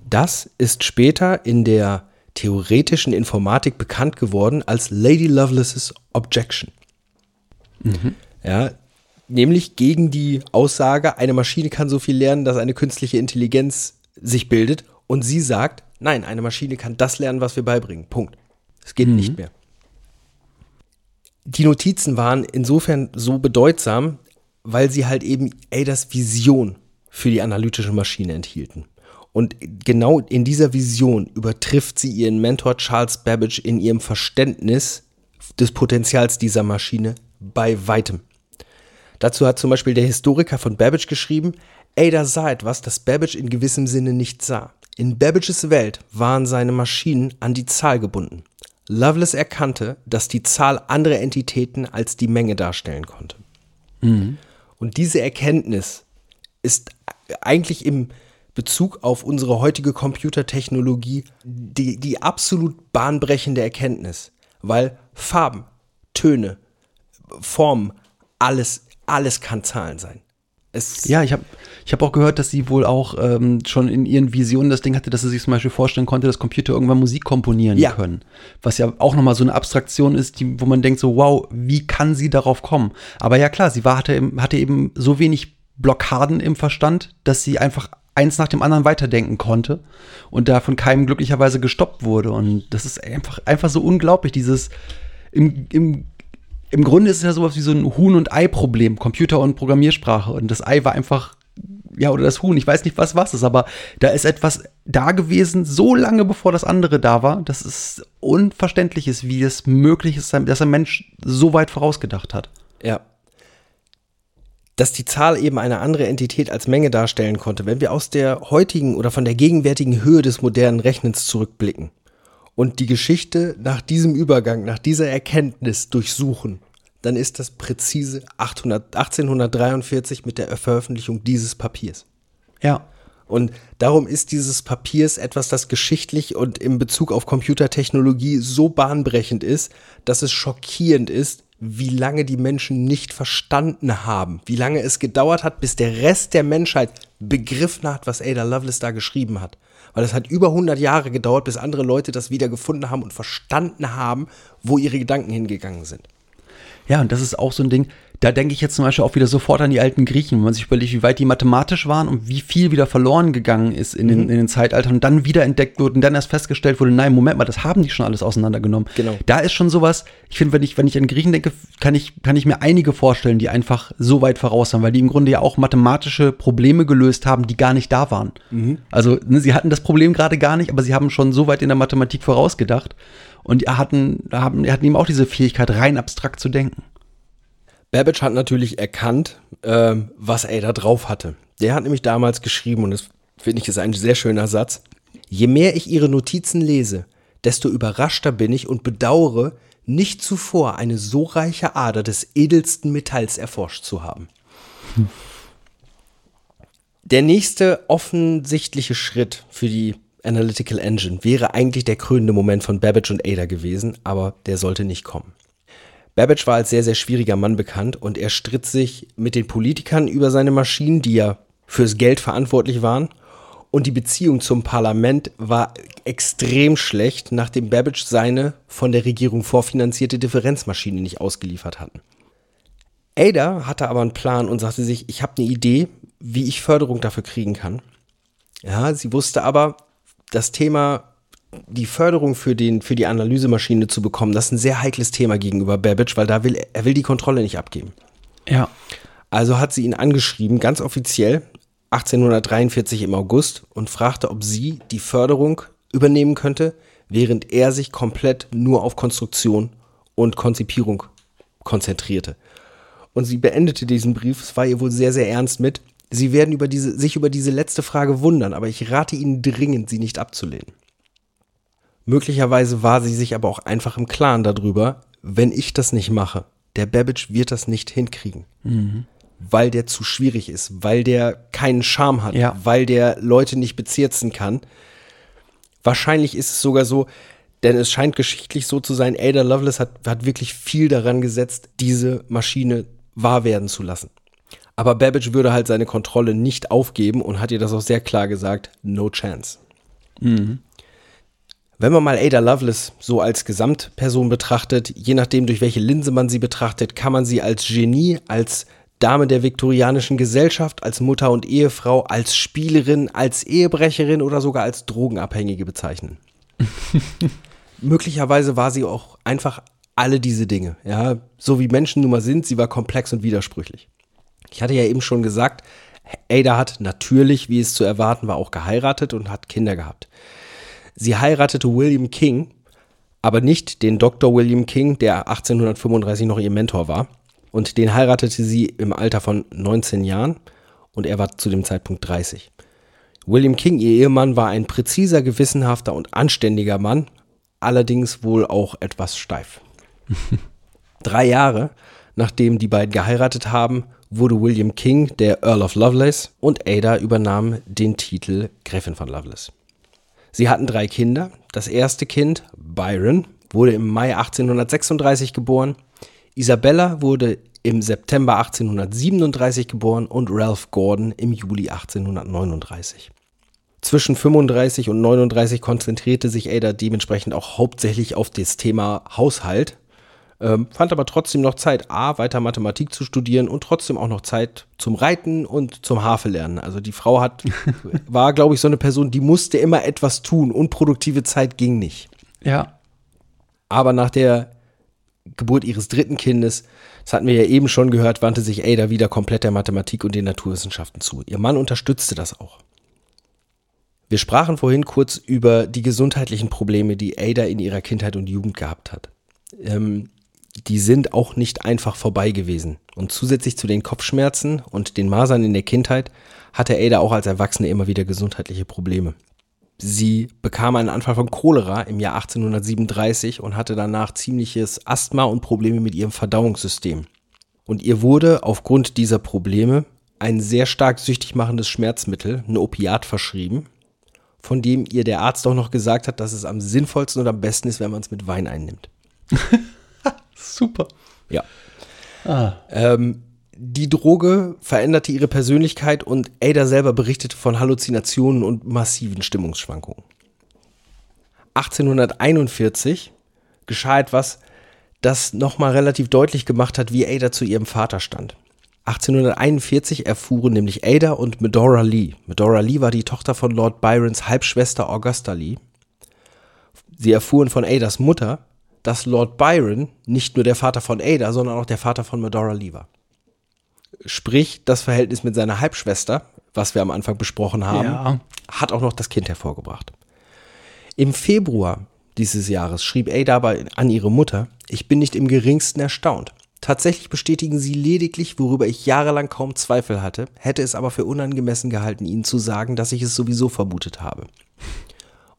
Das ist später in der theoretischen Informatik bekannt geworden als Lady Lovelace's Objection. Ja, nämlich gegen die Aussage, eine Maschine kann so viel lernen, dass eine künstliche Intelligenz sich bildet. Und sie sagt, nein, eine Maschine kann das lernen, was wir beibringen. Punkt. Es geht nicht mehr. Die Notizen waren insofern so bedeutsam, weil sie halt eben Adas Vision für die analytische Maschine enthielten. Und genau in dieser Vision übertrifft sie ihren Mentor Charles Babbage in ihrem Verständnis des Potenzials dieser Maschine bei weitem. Dazu hat zum Beispiel der Historiker von Babbage geschrieben, Ada sah etwas, das Babbage in gewissem Sinne nicht sah. In Babbages Welt waren seine Maschinen an die Zahl gebunden. Lovelace erkannte, dass die Zahl andere Entitäten als die Menge darstellen konnte. Und diese Erkenntnis ist eigentlich im Bezug auf unsere heutige Computertechnologie die, die absolut bahnbrechende Erkenntnis, weil Farben, Töne, Formen, alles, alles kann Zahlen sein. Es, Ja, ich habe ich hab auch gehört, dass sie wohl auch ähm, schon in ihren Visionen das Ding hatte, dass sie sich zum Beispiel vorstellen konnte, dass Computer irgendwann Musik komponieren Ja. können. Was ja auch nochmal so eine Abstraktion ist, die, wo man denkt so, wow, wie kann sie darauf kommen? Aber ja klar, sie war, hatte, eben- hatte eben so wenig Blockaden im Verstand, dass sie einfach eins nach dem anderen weiterdenken konnte und da von keinem glücklicherweise gestoppt wurde. Und das ist einfach, einfach so unglaublich, dieses im, im im Grunde ist es ja sowas wie so ein Huhn- und Ei-Problem, Computer- und Programmiersprache. Und das Ei war einfach, ja, oder das Huhn, ich weiß nicht, was was ist, aber da ist etwas da gewesen, so lange bevor das andere da war, dass es unverständlich ist, wie es möglich ist, dass ein Mensch so weit vorausgedacht hat. Ja. Dass die Zahl eben eine andere Entität als Menge darstellen konnte, wenn wir aus der heutigen oder von der gegenwärtigen Höhe des modernen Rechnens zurückblicken und die Geschichte nach diesem Übergang, nach dieser Erkenntnis durchsuchen, dann ist das präzise 800, 1843 mit der Veröffentlichung dieses Papiers. Ja. Und darum ist dieses Papiers etwas, das geschichtlich und im Bezug auf Computertechnologie so bahnbrechend ist, dass es schockierend ist, wie lange die Menschen nicht verstanden haben, wie lange es gedauert hat, bis der Rest der Menschheit begriffen hat, was Ada Lovelace da geschrieben hat. Weil es hat über 100 Jahre gedauert, bis andere Leute das wieder gefunden haben und verstanden haben, wo ihre Gedanken hingegangen sind. Ja, und das ist auch so ein Ding, da denke ich jetzt zum Beispiel auch wieder sofort an die alten Griechen, wenn man sich überlegt, wie weit die mathematisch waren und wie viel wieder verloren gegangen ist in, den, in den Zeitaltern und dann wieder entdeckt wurde und dann erst festgestellt wurde, nein, Moment mal, das haben die schon alles auseinandergenommen. Genau. Da ist schon sowas, ich finde, wenn ich, wenn ich an Griechen denke, kann ich, kann ich mir einige vorstellen, die einfach so weit voraus haben, weil die im Grunde ja auch mathematische Probleme gelöst haben, die gar nicht da waren. Also, ne, sie hatten das Problem gerade gar nicht, aber sie haben schon so weit in der Mathematik vorausgedacht und er hatten, haben, hatten eben auch diese Fähigkeit, rein abstrakt zu denken. Babbage hat natürlich erkannt, ähm, was Ada drauf hatte. Der hat nämlich damals geschrieben, und das finde ich ist ein sehr schöner Satz, je mehr ich ihre Notizen lese, desto überraschter bin ich und bedauere, nicht zuvor eine so reiche Ader des edelsten Metalls erforscht zu haben. Der nächste offensichtliche Schritt für die Analytical Engine wäre eigentlich der krönende Moment von Babbage und Ada gewesen, aber der sollte nicht kommen. Babbage war als sehr, sehr schwieriger Mann bekannt und er stritt sich mit den Politikern über seine Maschinen, die ja fürs Geld verantwortlich waren. Und die Beziehung zum Parlament war extrem schlecht, nachdem Babbage seine von der Regierung vorfinanzierte Differenzmaschine nicht ausgeliefert hatten. Ada hatte aber einen Plan und sagte sich, ich habe eine Idee, wie ich Förderung dafür kriegen kann. Ja, sie wusste aber, das Thema, die Förderung für, den, für die Analysemaschine zu bekommen, das ist ein sehr heikles Thema gegenüber Babbage, weil da will, er will die Kontrolle nicht abgeben. Ja. Also hat sie ihn angeschrieben, ganz offiziell, 1843 im August, und fragte, ob sie die Förderung übernehmen könnte, während er sich komplett nur auf Konstruktion und Konzipierung konzentrierte. Und sie beendete diesen Brief, es war ihr wohl sehr, sehr ernst mit. Sie werden über diese, sich über diese letzte Frage wundern, aber ich rate Ihnen dringend, sie nicht abzulehnen. Möglicherweise war sie sich aber auch einfach im Klaren darüber, wenn ich das nicht mache, der Babbage wird das nicht hinkriegen. Weil der zu schwierig ist, weil der keinen Charme hat, Ja. weil der Leute nicht bezirzen kann. Wahrscheinlich ist es sogar so, denn es scheint geschichtlich so zu sein, Ada Lovelace hat, hat wirklich viel daran gesetzt, diese Maschine wahr werden zu lassen. Aber Babbage würde halt seine Kontrolle nicht aufgeben und hat ihr das auch sehr klar gesagt, no chance. Wenn man mal Ada Lovelace so als Gesamtperson betrachtet, je nachdem durch welche Linse man sie betrachtet, kann man sie als Genie, als Dame der viktorianischen Gesellschaft, als Mutter und Ehefrau, als Spielerin, als Ehebrecherin oder sogar als Drogenabhängige bezeichnen. Möglicherweise war sie auch einfach alle diese Dinge. Ja, so wie Menschen nun mal sind, sie war komplex und widersprüchlich. Ich hatte ja eben schon gesagt, Ada hat natürlich, wie es zu erwarten war, auch geheiratet und hat Kinder gehabt. Sie heiratete William King, aber nicht den Dr. William King, der 1835 noch ihr Mentor war. Und den heiratete sie im Alter von 19 Jahren und er war zu dem Zeitpunkt 30. William King, ihr Ehemann, war ein präziser, gewissenhafter und anständiger Mann, allerdings wohl auch etwas steif. Drei Jahre nachdem die beiden geheiratet haben, wurde William King der Earl of Lovelace und Ada übernahm den Titel Gräfin von Lovelace. Sie hatten drei Kinder. Das erste Kind, Byron, wurde im Mai 1836 geboren. Isabella wurde im September 1837 geboren und Ralph Gordon im Juli 1839. Zwischen 35 und 39 konzentrierte sich Ada dementsprechend auch hauptsächlich auf das Thema Haushalt, ähm, fand aber trotzdem noch Zeit, A, weiter Mathematik zu studieren und trotzdem auch noch Zeit zum Reiten und zum Harfe lernen. Also die Frau hat, war, glaube ich, so eine Person, die musste immer etwas tun. Unproduktive Zeit ging nicht. Ja. Aber nach der Geburt ihres dritten Kindes, das hatten wir ja eben schon gehört, wandte sich Ada wieder komplett der Mathematik und den Naturwissenschaften zu. Ihr Mann unterstützte das auch. Wir sprachen vorhin kurz über die gesundheitlichen Probleme, die Ada in ihrer Kindheit und Jugend gehabt hat. Ähm, die sind auch nicht einfach vorbei gewesen. Und zusätzlich zu den Kopfschmerzen und den Masern in der Kindheit hatte Ada auch als Erwachsene immer wieder gesundheitliche Probleme. Sie bekam einen Anfall von Cholera im Jahr 1837 und hatte danach ziemliches Asthma und Probleme mit ihrem Verdauungssystem. Und ihr wurde aufgrund dieser Probleme ein sehr stark süchtig machendes Schmerzmittel, ein Opiat, verschrieben, von dem ihr der Arzt auch noch gesagt hat, dass es am sinnvollsten und am besten ist, wenn man es mit Wein einnimmt. Super. Ja. Ähm, die Droge veränderte ihre Persönlichkeit und Ada selber berichtete von Halluzinationen und massiven Stimmungsschwankungen. 1841 geschah etwas, das nochmal relativ deutlich gemacht hat, wie Ada zu ihrem Vater stand. 1841 erfuhren nämlich Ada und Medora Lee. Medora Lee war die Tochter von Lord Byrons Halbschwester Augusta Lee. Sie erfuhren von Adas Mutter, dass Lord Byron nicht nur der Vater von Ada, sondern auch der Vater von Medora Lee war. Sprich, das Verhältnis mit seiner Halbschwester, was wir am Anfang besprochen haben, Ja. hat auch noch das Kind hervorgebracht. Im Februar dieses Jahres schrieb Ada aber an ihre Mutter, ich bin nicht im geringsten erstaunt. Tatsächlich bestätigen sie lediglich, worüber ich jahrelang kaum Zweifel hatte, hätte es aber für unangemessen gehalten, ihnen zu sagen, dass ich es sowieso vermutet habe.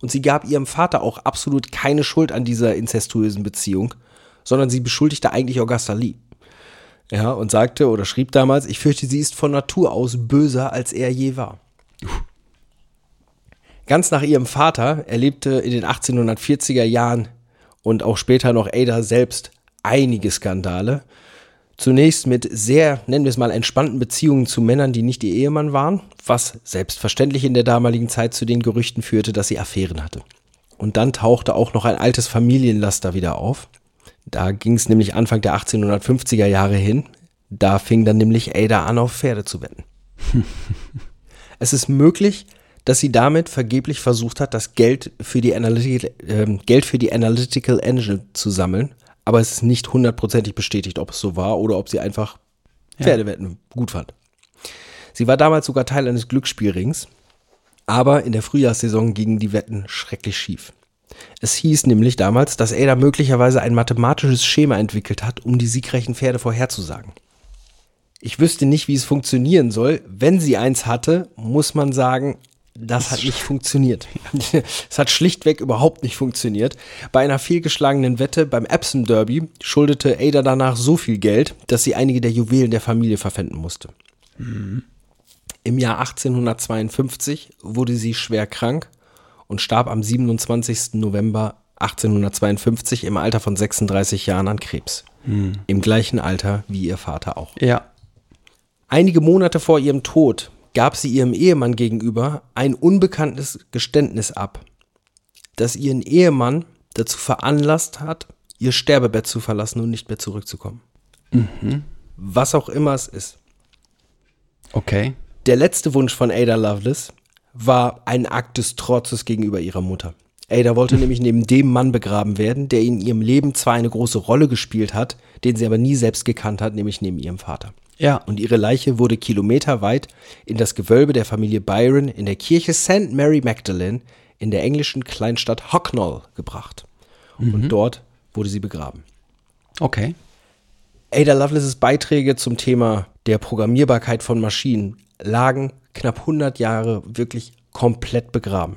Und sie gab ihrem Vater auch absolut keine Schuld an dieser inzestuösen Beziehung, sondern sie beschuldigte eigentlich Augusta Lee. Ja, und sagte oder schrieb damals, ich fürchte, sie ist von Natur aus böser, als er je war. Ganz nach ihrem Vater erlebte in den 1840er Jahren und auch später noch Ada selbst einige Skandale. Zunächst mit sehr, nennen wir es mal, entspannten Beziehungen zu Männern, die nicht ihr Ehemann waren, was selbstverständlich in der damaligen Zeit zu den Gerüchten führte, dass sie Affären hatte. Und dann tauchte auch noch ein altes Familienlaster wieder auf. Da ging es nämlich Anfang der 1850er Jahre hin. Da fing dann nämlich Ada an, auf Pferde zu wetten. Es ist möglich, dass sie damit vergeblich versucht hat, das Geld für die, Analytical, ähm, Geld für die Analytical Engine zu sammeln. Aber es ist nicht hundertprozentig bestätigt, ob es so war oder ob sie einfach Pferdewetten gut fand. Sie war damals sogar Teil eines Glücksspielrings, aber in der Frühjahrssaison gingen die Wetten schrecklich schief. Es hieß nämlich damals, dass Ada möglicherweise ein mathematisches Schema entwickelt hat, um die siegreichen Pferde vorherzusagen. Ich wüsste nicht, wie es funktionieren soll. Wenn sie eins hatte, muss man sagen, das hat nicht funktioniert. Es hat schlichtweg überhaupt nicht funktioniert. Bei einer fehlgeschlagenen Wette beim Epsom Derby schuldete Ada danach so viel Geld, dass sie einige der Juwelen der Familie verpfänden musste. Im Jahr 1852 wurde sie schwer krank und starb am 27. November 1852 im Alter von 36 Jahren an Krebs. Im gleichen Alter wie ihr Vater auch. Ja. Einige Monate vor ihrem Tod gab sie ihrem Ehemann gegenüber ein unbekanntes Geständnis ab, das ihren Ehemann dazu veranlasst hat, ihr Sterbebett zu verlassen und nicht mehr zurückzukommen. Was auch immer es ist. Okay. Der letzte Wunsch von Ada Lovelace war ein Akt des Trotzes gegenüber ihrer Mutter. Ada wollte nämlich neben dem Mann begraben werden, der in ihrem Leben zwar eine große Rolle gespielt hat, den sie aber nie selbst gekannt hat, nämlich neben ihrem Vater. Ja. Und ihre Leiche wurde kilometerweit in das Gewölbe der Familie Byron in der Kirche St. Mary Magdalene in der englischen Kleinstadt Hucknall gebracht. Und dort wurde sie begraben. Okay. Ada Lovelaces Beiträge zum Thema der Programmierbarkeit von Maschinen lagen knapp 100 Jahre wirklich komplett begraben.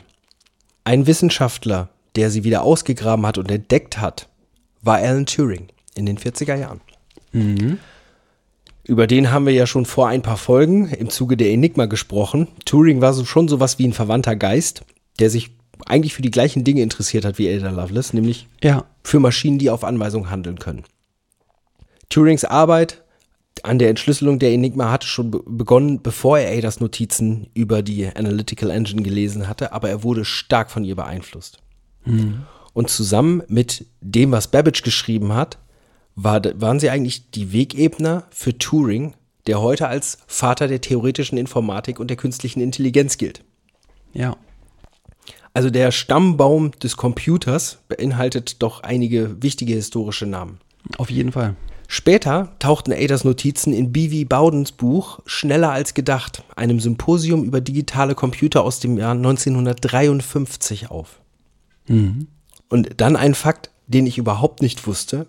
Ein Wissenschaftler, der sie wieder ausgegraben hat und entdeckt hat, war Alan Turing in den 40er Jahren. Über den haben wir ja schon vor ein paar Folgen im Zuge der Enigma gesprochen. Turing war so schon sowas wie ein verwandter Geist, der sich eigentlich für die gleichen Dinge interessiert hat wie Ada Lovelace, nämlich Ja. für Maschinen, die auf Anweisung handeln können. Turings Arbeit an der Entschlüsselung der Enigma hatte schon be begonnen, bevor er Adas Notizen über die Analytical Engine gelesen hatte, aber er wurde stark von ihr beeinflusst. Und zusammen mit dem, was Babbage geschrieben hat, war, waren sie eigentlich die Wegebner für Turing, der heute als Vater der theoretischen Informatik und der künstlichen Intelligenz gilt. Ja. Also der Stammbaum des Computers beinhaltet doch einige wichtige historische Namen. Auf jeden Fall. Später tauchten Adas Notizen in B.V. Bowdens Buch Schneller als gedacht, einem Symposium über digitale Computer aus dem Jahr 1953 auf. Und dann ein Fakt, den ich überhaupt nicht wusste.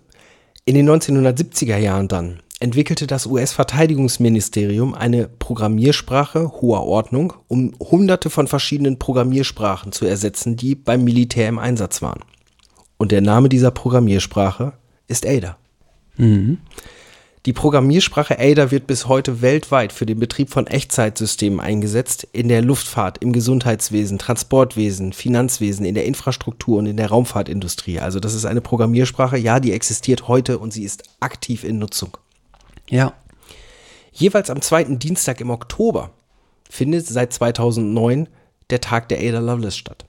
In den 1970er Jahren dann entwickelte das US-Verteidigungsministerium eine Programmiersprache hoher Ordnung, um hunderte von verschiedenen Programmiersprachen zu ersetzen, die beim Militär im Einsatz waren. Und der Name dieser Programmiersprache ist Ada. Die Programmiersprache Ada wird bis heute weltweit für den Betrieb von Echtzeitsystemen eingesetzt, in der Luftfahrt, im Gesundheitswesen, Transportwesen, Finanzwesen, in der Infrastruktur und in der Raumfahrtindustrie. Also das ist eine Programmiersprache, ja, die existiert heute und sie ist aktiv in Nutzung. Ja. Jeweils am zweiten Dienstag im Oktober findet seit 2009 der Tag der Ada Lovelace statt.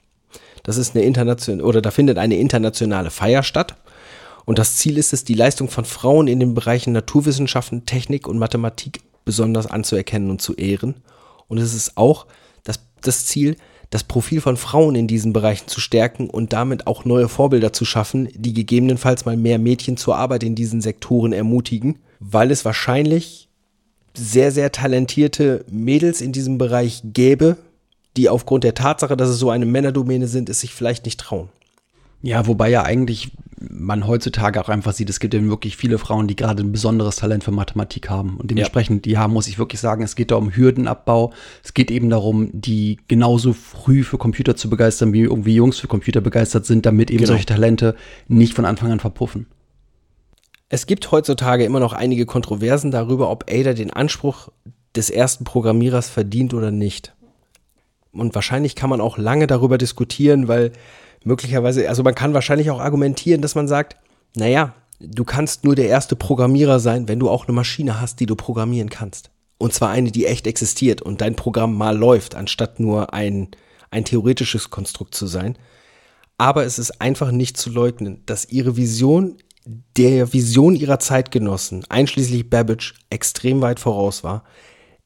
Das ist eine internationale, oder da findet eine internationale Feier statt. Und das Ziel ist es, die Leistung von Frauen in den Bereichen Naturwissenschaften, Technik und Mathematik besonders anzuerkennen und zu ehren. Und es ist auch das, das Ziel, das Profil von Frauen in diesen Bereichen zu stärken und damit auch neue Vorbilder zu schaffen, die gegebenenfalls mal mehr Mädchen zur Arbeit in diesen Sektoren ermutigen, weil es wahrscheinlich sehr, sehr talentierte Mädels in diesem Bereich gäbe, die aufgrund der Tatsache, dass es so eine Männerdomäne sind, es sich vielleicht nicht trauen. Ja, wobei ja eigentlich man heutzutage auch einfach sieht, es gibt eben wirklich viele Frauen, die gerade ein besonderes Talent für Mathematik haben. Und dementsprechend, ja, muss ich wirklich sagen, es geht da um Hürdenabbau. Es geht eben darum, die genauso früh für Computer zu begeistern, wie irgendwie Jungs für Computer begeistert sind, damit eben Genau. solche Talente nicht von Anfang an verpuffen. Es gibt heutzutage immer noch einige Kontroversen darüber, ob Ada den Anspruch des ersten Programmierers verdient oder nicht. Und wahrscheinlich kann man auch lange darüber diskutieren, weil möglicherweise, also man kann wahrscheinlich auch argumentieren, dass man sagt, naja, du kannst nur der erste Programmierer sein, wenn du auch eine Maschine hast, die du programmieren kannst. Und zwar eine, die echt existiert und dein Programm mal läuft, anstatt nur ein, ein theoretisches Konstrukt zu sein. Aber es ist einfach nicht zu leugnen, dass ihre Vision der Vision ihrer Zeitgenossen, einschließlich Babbage, extrem weit voraus war.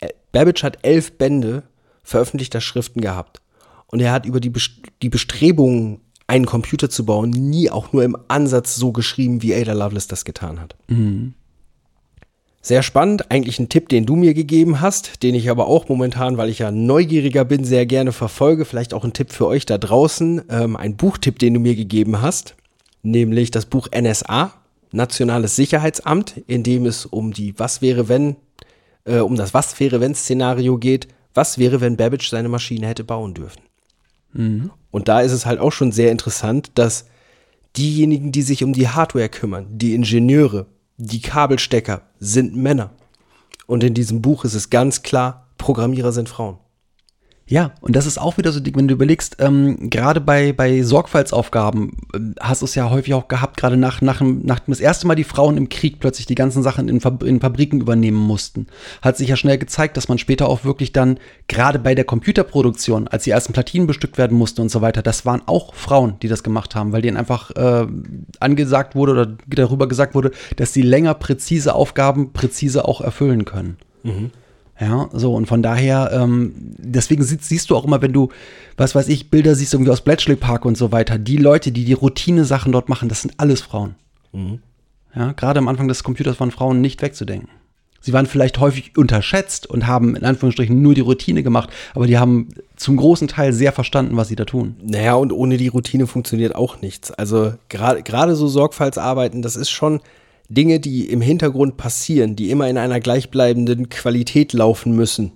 Äh, Babbage hat elf Bände veröffentlichter Schriften gehabt. Und er hat über die, die Bestrebungen, einen Computer zu bauen, nie auch nur im Ansatz so geschrieben, wie Ada Lovelace das getan hat. Sehr spannend, eigentlich ein Tipp, den du mir gegeben hast, den ich aber auch momentan, weil ich ja neugieriger bin, sehr gerne verfolge. Vielleicht auch ein Tipp für euch da draußen, ähm, ein Buchtipp, den du mir gegeben hast, nämlich das Buch NSA, Nationales Sicherheitsamt, in dem es um die Was wäre wenn, äh, um das Was wäre wenn Szenario geht. Was wäre, wenn Babbage seine Maschine hätte bauen dürfen? Und da ist es halt auch schon sehr interessant, dass diejenigen, die sich um die Hardware kümmern, die Ingenieure, die Kabelstecker, sind Männer. Und in diesem Buch ist es ganz klar, Programmierer sind Frauen. Ja, und das ist auch wieder so, wenn du überlegst, ähm, gerade bei, bei Sorgfaltsaufgaben ähm, hast du es ja häufig auch gehabt, gerade nach, nach, nach das erste Mal die Frauen im Krieg plötzlich die ganzen Sachen in, Fab in Fabriken übernehmen mussten. Hat sich ja schnell gezeigt, dass man später auch wirklich dann, gerade bei der Computerproduktion, als die ersten Platinen bestückt werden mussten und so weiter, das waren auch Frauen, die das gemacht haben, weil denen einfach äh, angesagt wurde oder darüber gesagt wurde, dass sie länger präzise Aufgaben präzise auch erfüllen können. Ja, so und von daher, ähm, deswegen siehst, siehst du auch immer, wenn du, was weiß ich, Bilder siehst irgendwie aus Bletchley Park und so weiter, die Leute, die die Routine-Sachen dort machen, das sind alles Frauen. Ja, gerade am Anfang des Computers waren Frauen nicht wegzudenken. Sie waren vielleicht häufig unterschätzt und haben in Anführungsstrichen nur die Routine gemacht, aber die haben zum großen Teil sehr verstanden, was sie da tun. Naja, und ohne die Routine funktioniert auch nichts. Also gerade gerade so Sorgfaltsarbeiten, das ist schon Dinge, die im Hintergrund passieren, die immer in einer gleichbleibenden Qualität laufen müssen,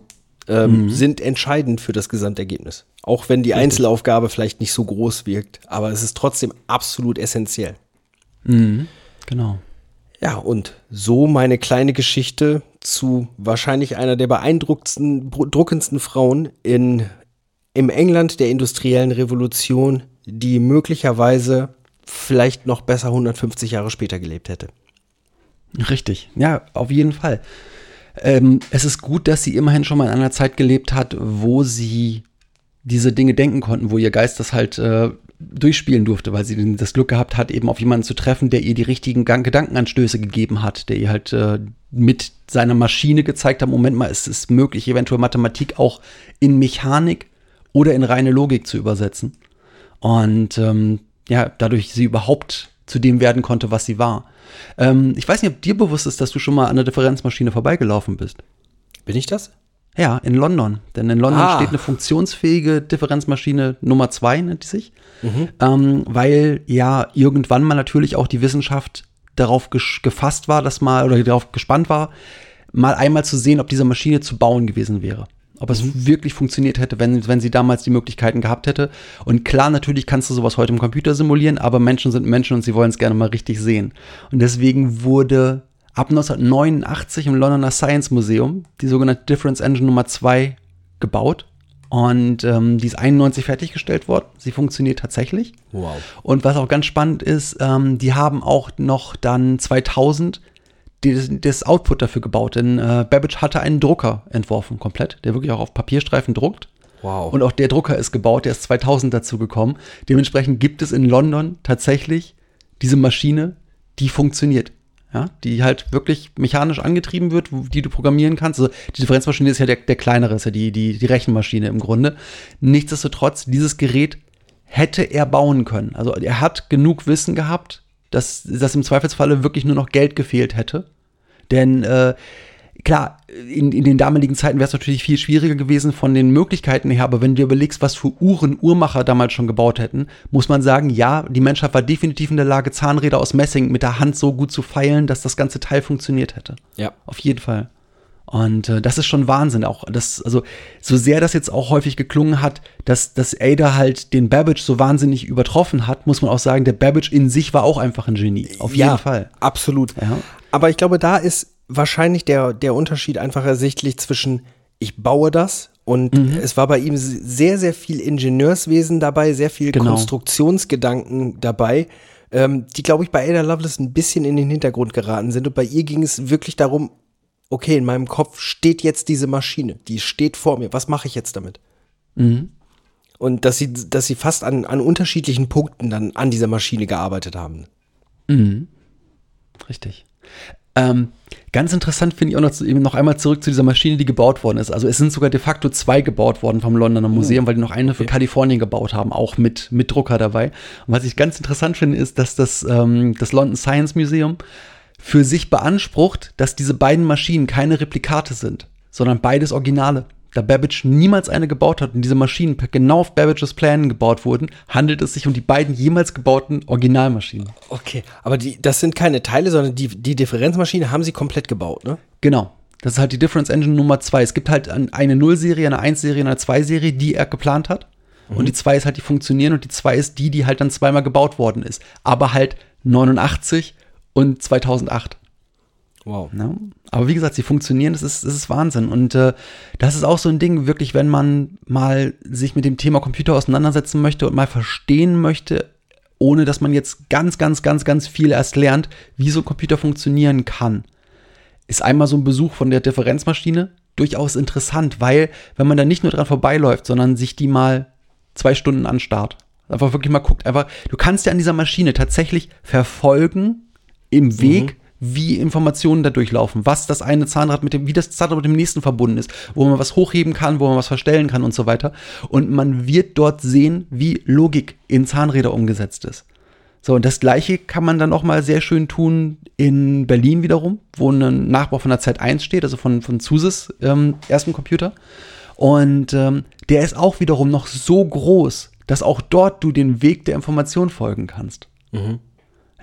ähm, sind entscheidend für das Gesamtergebnis. Auch wenn die Einzelaufgabe vielleicht nicht so groß wirkt, aber es ist trotzdem absolut essentiell. Genau. Ja, und so meine kleine Geschichte zu wahrscheinlich einer der beeindruckendsten, druckendsten Frauen in, im England der industriellen Revolution, die möglicherweise vielleicht noch besser 150 Jahre später gelebt hätte. Richtig, ja, auf jeden Fall. Ähm, es ist gut, dass sie immerhin schon mal in einer Zeit gelebt hat, wo sie diese Dinge denken konnten, wo ihr Geist das halt äh, durchspielen durfte, weil sie das Glück gehabt hat, eben auf jemanden zu treffen, der ihr die richtigen Gedankenanstöße gegeben hat, der ihr halt äh, mit seiner Maschine gezeigt hat, Moment mal, es ist möglich, eventuell Mathematik auch in Mechanik oder in reine Logik zu übersetzen. Und ähm, ja, dadurch sie überhaupt zu dem werden konnte, was sie war. Ähm, ich weiß nicht, ob dir bewusst ist, dass du schon mal an der Differenzmaschine vorbeigelaufen bist. Bin ich das? Ja, in London. Denn in London Ah. steht eine funktionsfähige Differenzmaschine Nummer 2, nennt die sich. Ähm, weil ja irgendwann mal natürlich auch die Wissenschaft darauf gefasst war, dass mal, oder darauf gespannt war, mal einmal zu sehen, ob diese Maschine zu bauen gewesen wäre. Ob es wirklich funktioniert hätte, wenn, wenn sie damals die Möglichkeiten gehabt hätte. Und klar, natürlich kannst du sowas heute im Computer simulieren, aber Menschen sind Menschen und sie wollen es gerne mal richtig sehen. Und deswegen wurde ab 1989 im Londoner Science Museum die sogenannte Difference Engine Nummer 2 gebaut. Und ähm, die ist 91 fertiggestellt worden. Sie funktioniert tatsächlich. Wow. Und was auch ganz spannend ist, ähm, die haben auch noch dann 2000 das, das Output dafür gebaut. Denn äh, Babbage hatte einen Drucker entworfen, komplett, der wirklich auch auf Papierstreifen druckt. Wow. Und auch der Drucker ist gebaut, der ist 2000 dazu gekommen. Dementsprechend gibt es in London tatsächlich diese Maschine, die funktioniert. Ja, die halt wirklich mechanisch angetrieben wird, die du programmieren kannst. Also die Differenzmaschine ist ja der, der kleinere, ist ja die, die, die Rechenmaschine im Grunde. Nichtsdestotrotz, dieses Gerät hätte er bauen können. Also er hat genug Wissen gehabt, dass, dass im Zweifelsfalle wirklich nur noch Geld gefehlt hätte. Denn äh, klar, in, in den damaligen Zeiten wäre es natürlich viel schwieriger gewesen von den Möglichkeiten her, aber wenn du dir überlegst, was für Uhren Uhrmacher damals schon gebaut hätten, muss man sagen, ja, die Menschheit war definitiv in der Lage, Zahnräder aus Messing mit der Hand so gut zu feilen, dass das ganze Teil funktioniert hätte. Ja. Auf jeden Fall. Und äh, das ist schon Wahnsinn. Auch das, also so sehr das jetzt auch häufig geklungen hat, dass, dass Ada halt den Babbage so wahnsinnig übertroffen hat, muss man auch sagen, der Babbage in sich war auch einfach ein Genie. Auf jeden ja, Fall. Absolut. Ja. Aber ich glaube, da ist wahrscheinlich der, der Unterschied einfach ersichtlich zwischen ich baue das und Mhm. es war bei ihm sehr, sehr viel Ingenieurswesen dabei, sehr viel Genau. Konstruktionsgedanken dabei, ähm, die, glaube ich, bei Ada Lovelace ein bisschen in den Hintergrund geraten sind. Und bei ihr ging es wirklich darum, okay, in meinem Kopf steht jetzt diese Maschine, die steht vor mir, was mache ich jetzt damit? Mhm. Und dass sie, dass sie fast an, an unterschiedlichen Punkten dann an dieser Maschine gearbeitet haben. Richtig. Ähm, ganz interessant finde ich auch noch, zu, eben noch einmal zurück zu dieser Maschine, die gebaut worden ist. Also es sind sogar de facto zwei gebaut worden vom Londoner Museum, weil die noch eine für Kalifornien gebaut haben, auch mit, mit Drucker dabei. Und was ich ganz interessant finde, ist, dass das, ähm, das London Science Museum für sich beansprucht, dass diese beiden Maschinen keine Replikate sind, sondern beides Originale. Da Babbage niemals eine gebaut hat und diese Maschinen genau auf Babbages Plänen gebaut wurden, handelt es sich um die beiden jemals gebauten Originalmaschinen. Okay, aber die, das sind keine Teile, sondern die, die Differenzmaschine haben sie komplett gebaut, ne? Genau. Das ist halt die Difference Engine Nummer 2. Es gibt halt ein- eine 0-Serie, eine 1-Serie und eine 2-Serie, die er geplant hat. Und die 2 ist halt die funktionieren und die 2 ist die, die halt dann zweimal gebaut worden ist. Aber halt 89 und 2008. Wow. Ne? Aber wie gesagt, sie funktionieren, das ist, das ist Wahnsinn. Und äh, das ist auch so ein Ding, wirklich, wenn man mal sich mit dem Thema Computer auseinandersetzen möchte und mal verstehen möchte, ohne dass man jetzt ganz, ganz, ganz, ganz viel erst lernt, wie so ein Computer funktionieren kann, ist einmal so ein Besuch von der Differenzmaschine durchaus interessant, weil wenn man da nicht nur dran vorbeiläuft, sondern sich die mal zwei Stunden anstarrt, einfach wirklich mal guckt, einfach, du kannst ja an dieser Maschine tatsächlich verfolgen im Weg, wie Informationen da durchlaufen, was das eine Zahnrad mit dem, wie das Zahnrad mit dem nächsten verbunden ist, wo man was hochheben kann, wo man was verstellen kann und so weiter. Und man wird dort sehen, wie Logik in Zahnräder umgesetzt ist. So, und das gleiche kann man dann auch mal sehr schön tun in Berlin wiederum, wo ein Nachbau von der Zeit 1 steht, also von, von Zuses ähm, ersten Computer. Und ähm, der ist auch wiederum noch so groß, dass auch dort du den Weg der Information folgen kannst.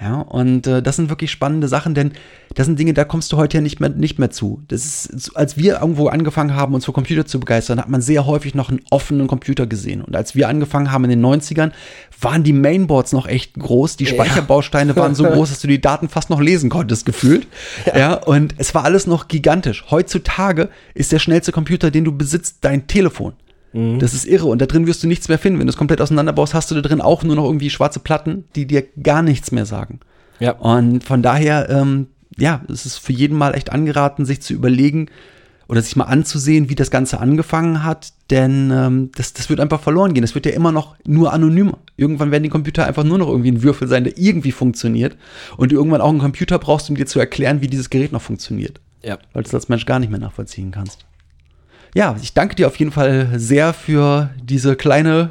Ja, und äh, das sind wirklich spannende Sachen, denn das sind Dinge, da kommst du heute ja nicht mehr, nicht mehr zu. Das ist, als wir irgendwo angefangen haben, uns für Computer zu begeistern, hat man sehr häufig noch einen offenen Computer gesehen. Und als wir angefangen haben in den 90ern, waren die Mainboards noch echt groß. Die Speicherbausteine waren so groß, dass du die Daten fast noch lesen konntest, gefühlt. Ja. und es war alles noch gigantisch. Heutzutage ist der schnellste Computer, den du besitzt, dein Telefon. Das ist irre und da drin wirst du nichts mehr finden. Wenn du es komplett auseinanderbaust, hast du da drin auch nur noch irgendwie schwarze Platten, die dir gar nichts mehr sagen. Ja. Und von daher, ähm, ja, es ist für jeden mal echt angeraten, sich zu überlegen oder sich mal anzusehen, wie das Ganze angefangen hat, denn ähm, das, das wird einfach verloren gehen. Das wird ja immer noch nur anonymer. Irgendwann werden die Computer einfach nur noch irgendwie ein Würfel sein, der irgendwie funktioniert und du irgendwann auch einen Computer brauchst, um dir zu erklären, wie dieses Gerät noch funktioniert Ja. weil du es als Mensch gar nicht mehr nachvollziehen kannst. Ja, ich danke dir auf jeden Fall sehr für diese kleine,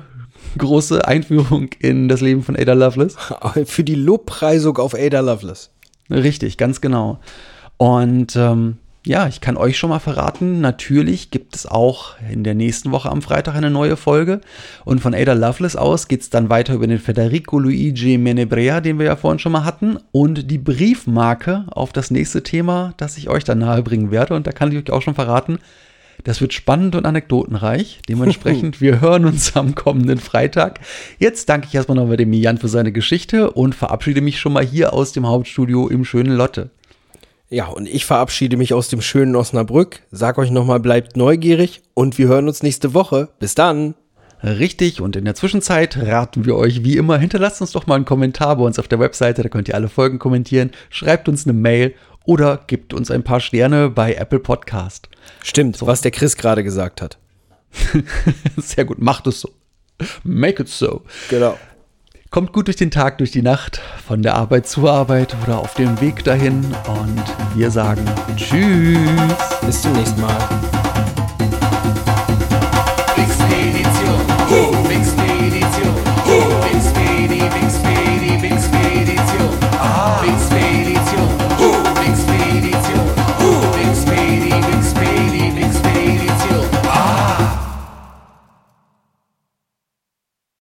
große Einführung in das Leben von Ada Lovelace. Für die Lobpreisung auf Ada Lovelace. Richtig, ganz genau. Und ähm, ja, ich kann euch schon mal verraten, natürlich gibt es auch in der nächsten Woche am Freitag eine neue Folge. Und von Ada Lovelace aus geht es dann weiter über den Federico Luigi Menebrea, den wir ja vorhin schon mal hatten, und die Briefmarke auf das nächste Thema, das ich euch dann nahebringen werde. Und da kann ich euch auch schon verraten, das wird spannend und anekdotenreich. Dementsprechend, wir hören uns am kommenden Freitag. Jetzt danke ich erstmal nochmal dem Jan für seine Geschichte und verabschiede mich schon mal hier aus dem Hauptstudio im schönen Lotte. Ja, und ich verabschiede mich aus dem schönen Osnabrück. Sag euch nochmal, bleibt neugierig und wir hören uns nächste Woche. Bis dann. Richtig, und in der Zwischenzeit raten wir euch wie immer, hinterlasst uns doch mal einen Kommentar bei uns auf der Webseite, da könnt ihr alle Folgen kommentieren, schreibt uns eine Mail oder gebt uns ein paar Sterne bei Apple Podcast. Stimmt, was der Chris gerade gesagt hat. Sehr gut, macht es so. Make it so. Genau. Kommt gut durch den Tag, durch die Nacht, von der Arbeit zur Arbeit oder auf dem Weg dahin. Und wir sagen Tschüss. Bis zum nächsten Mal.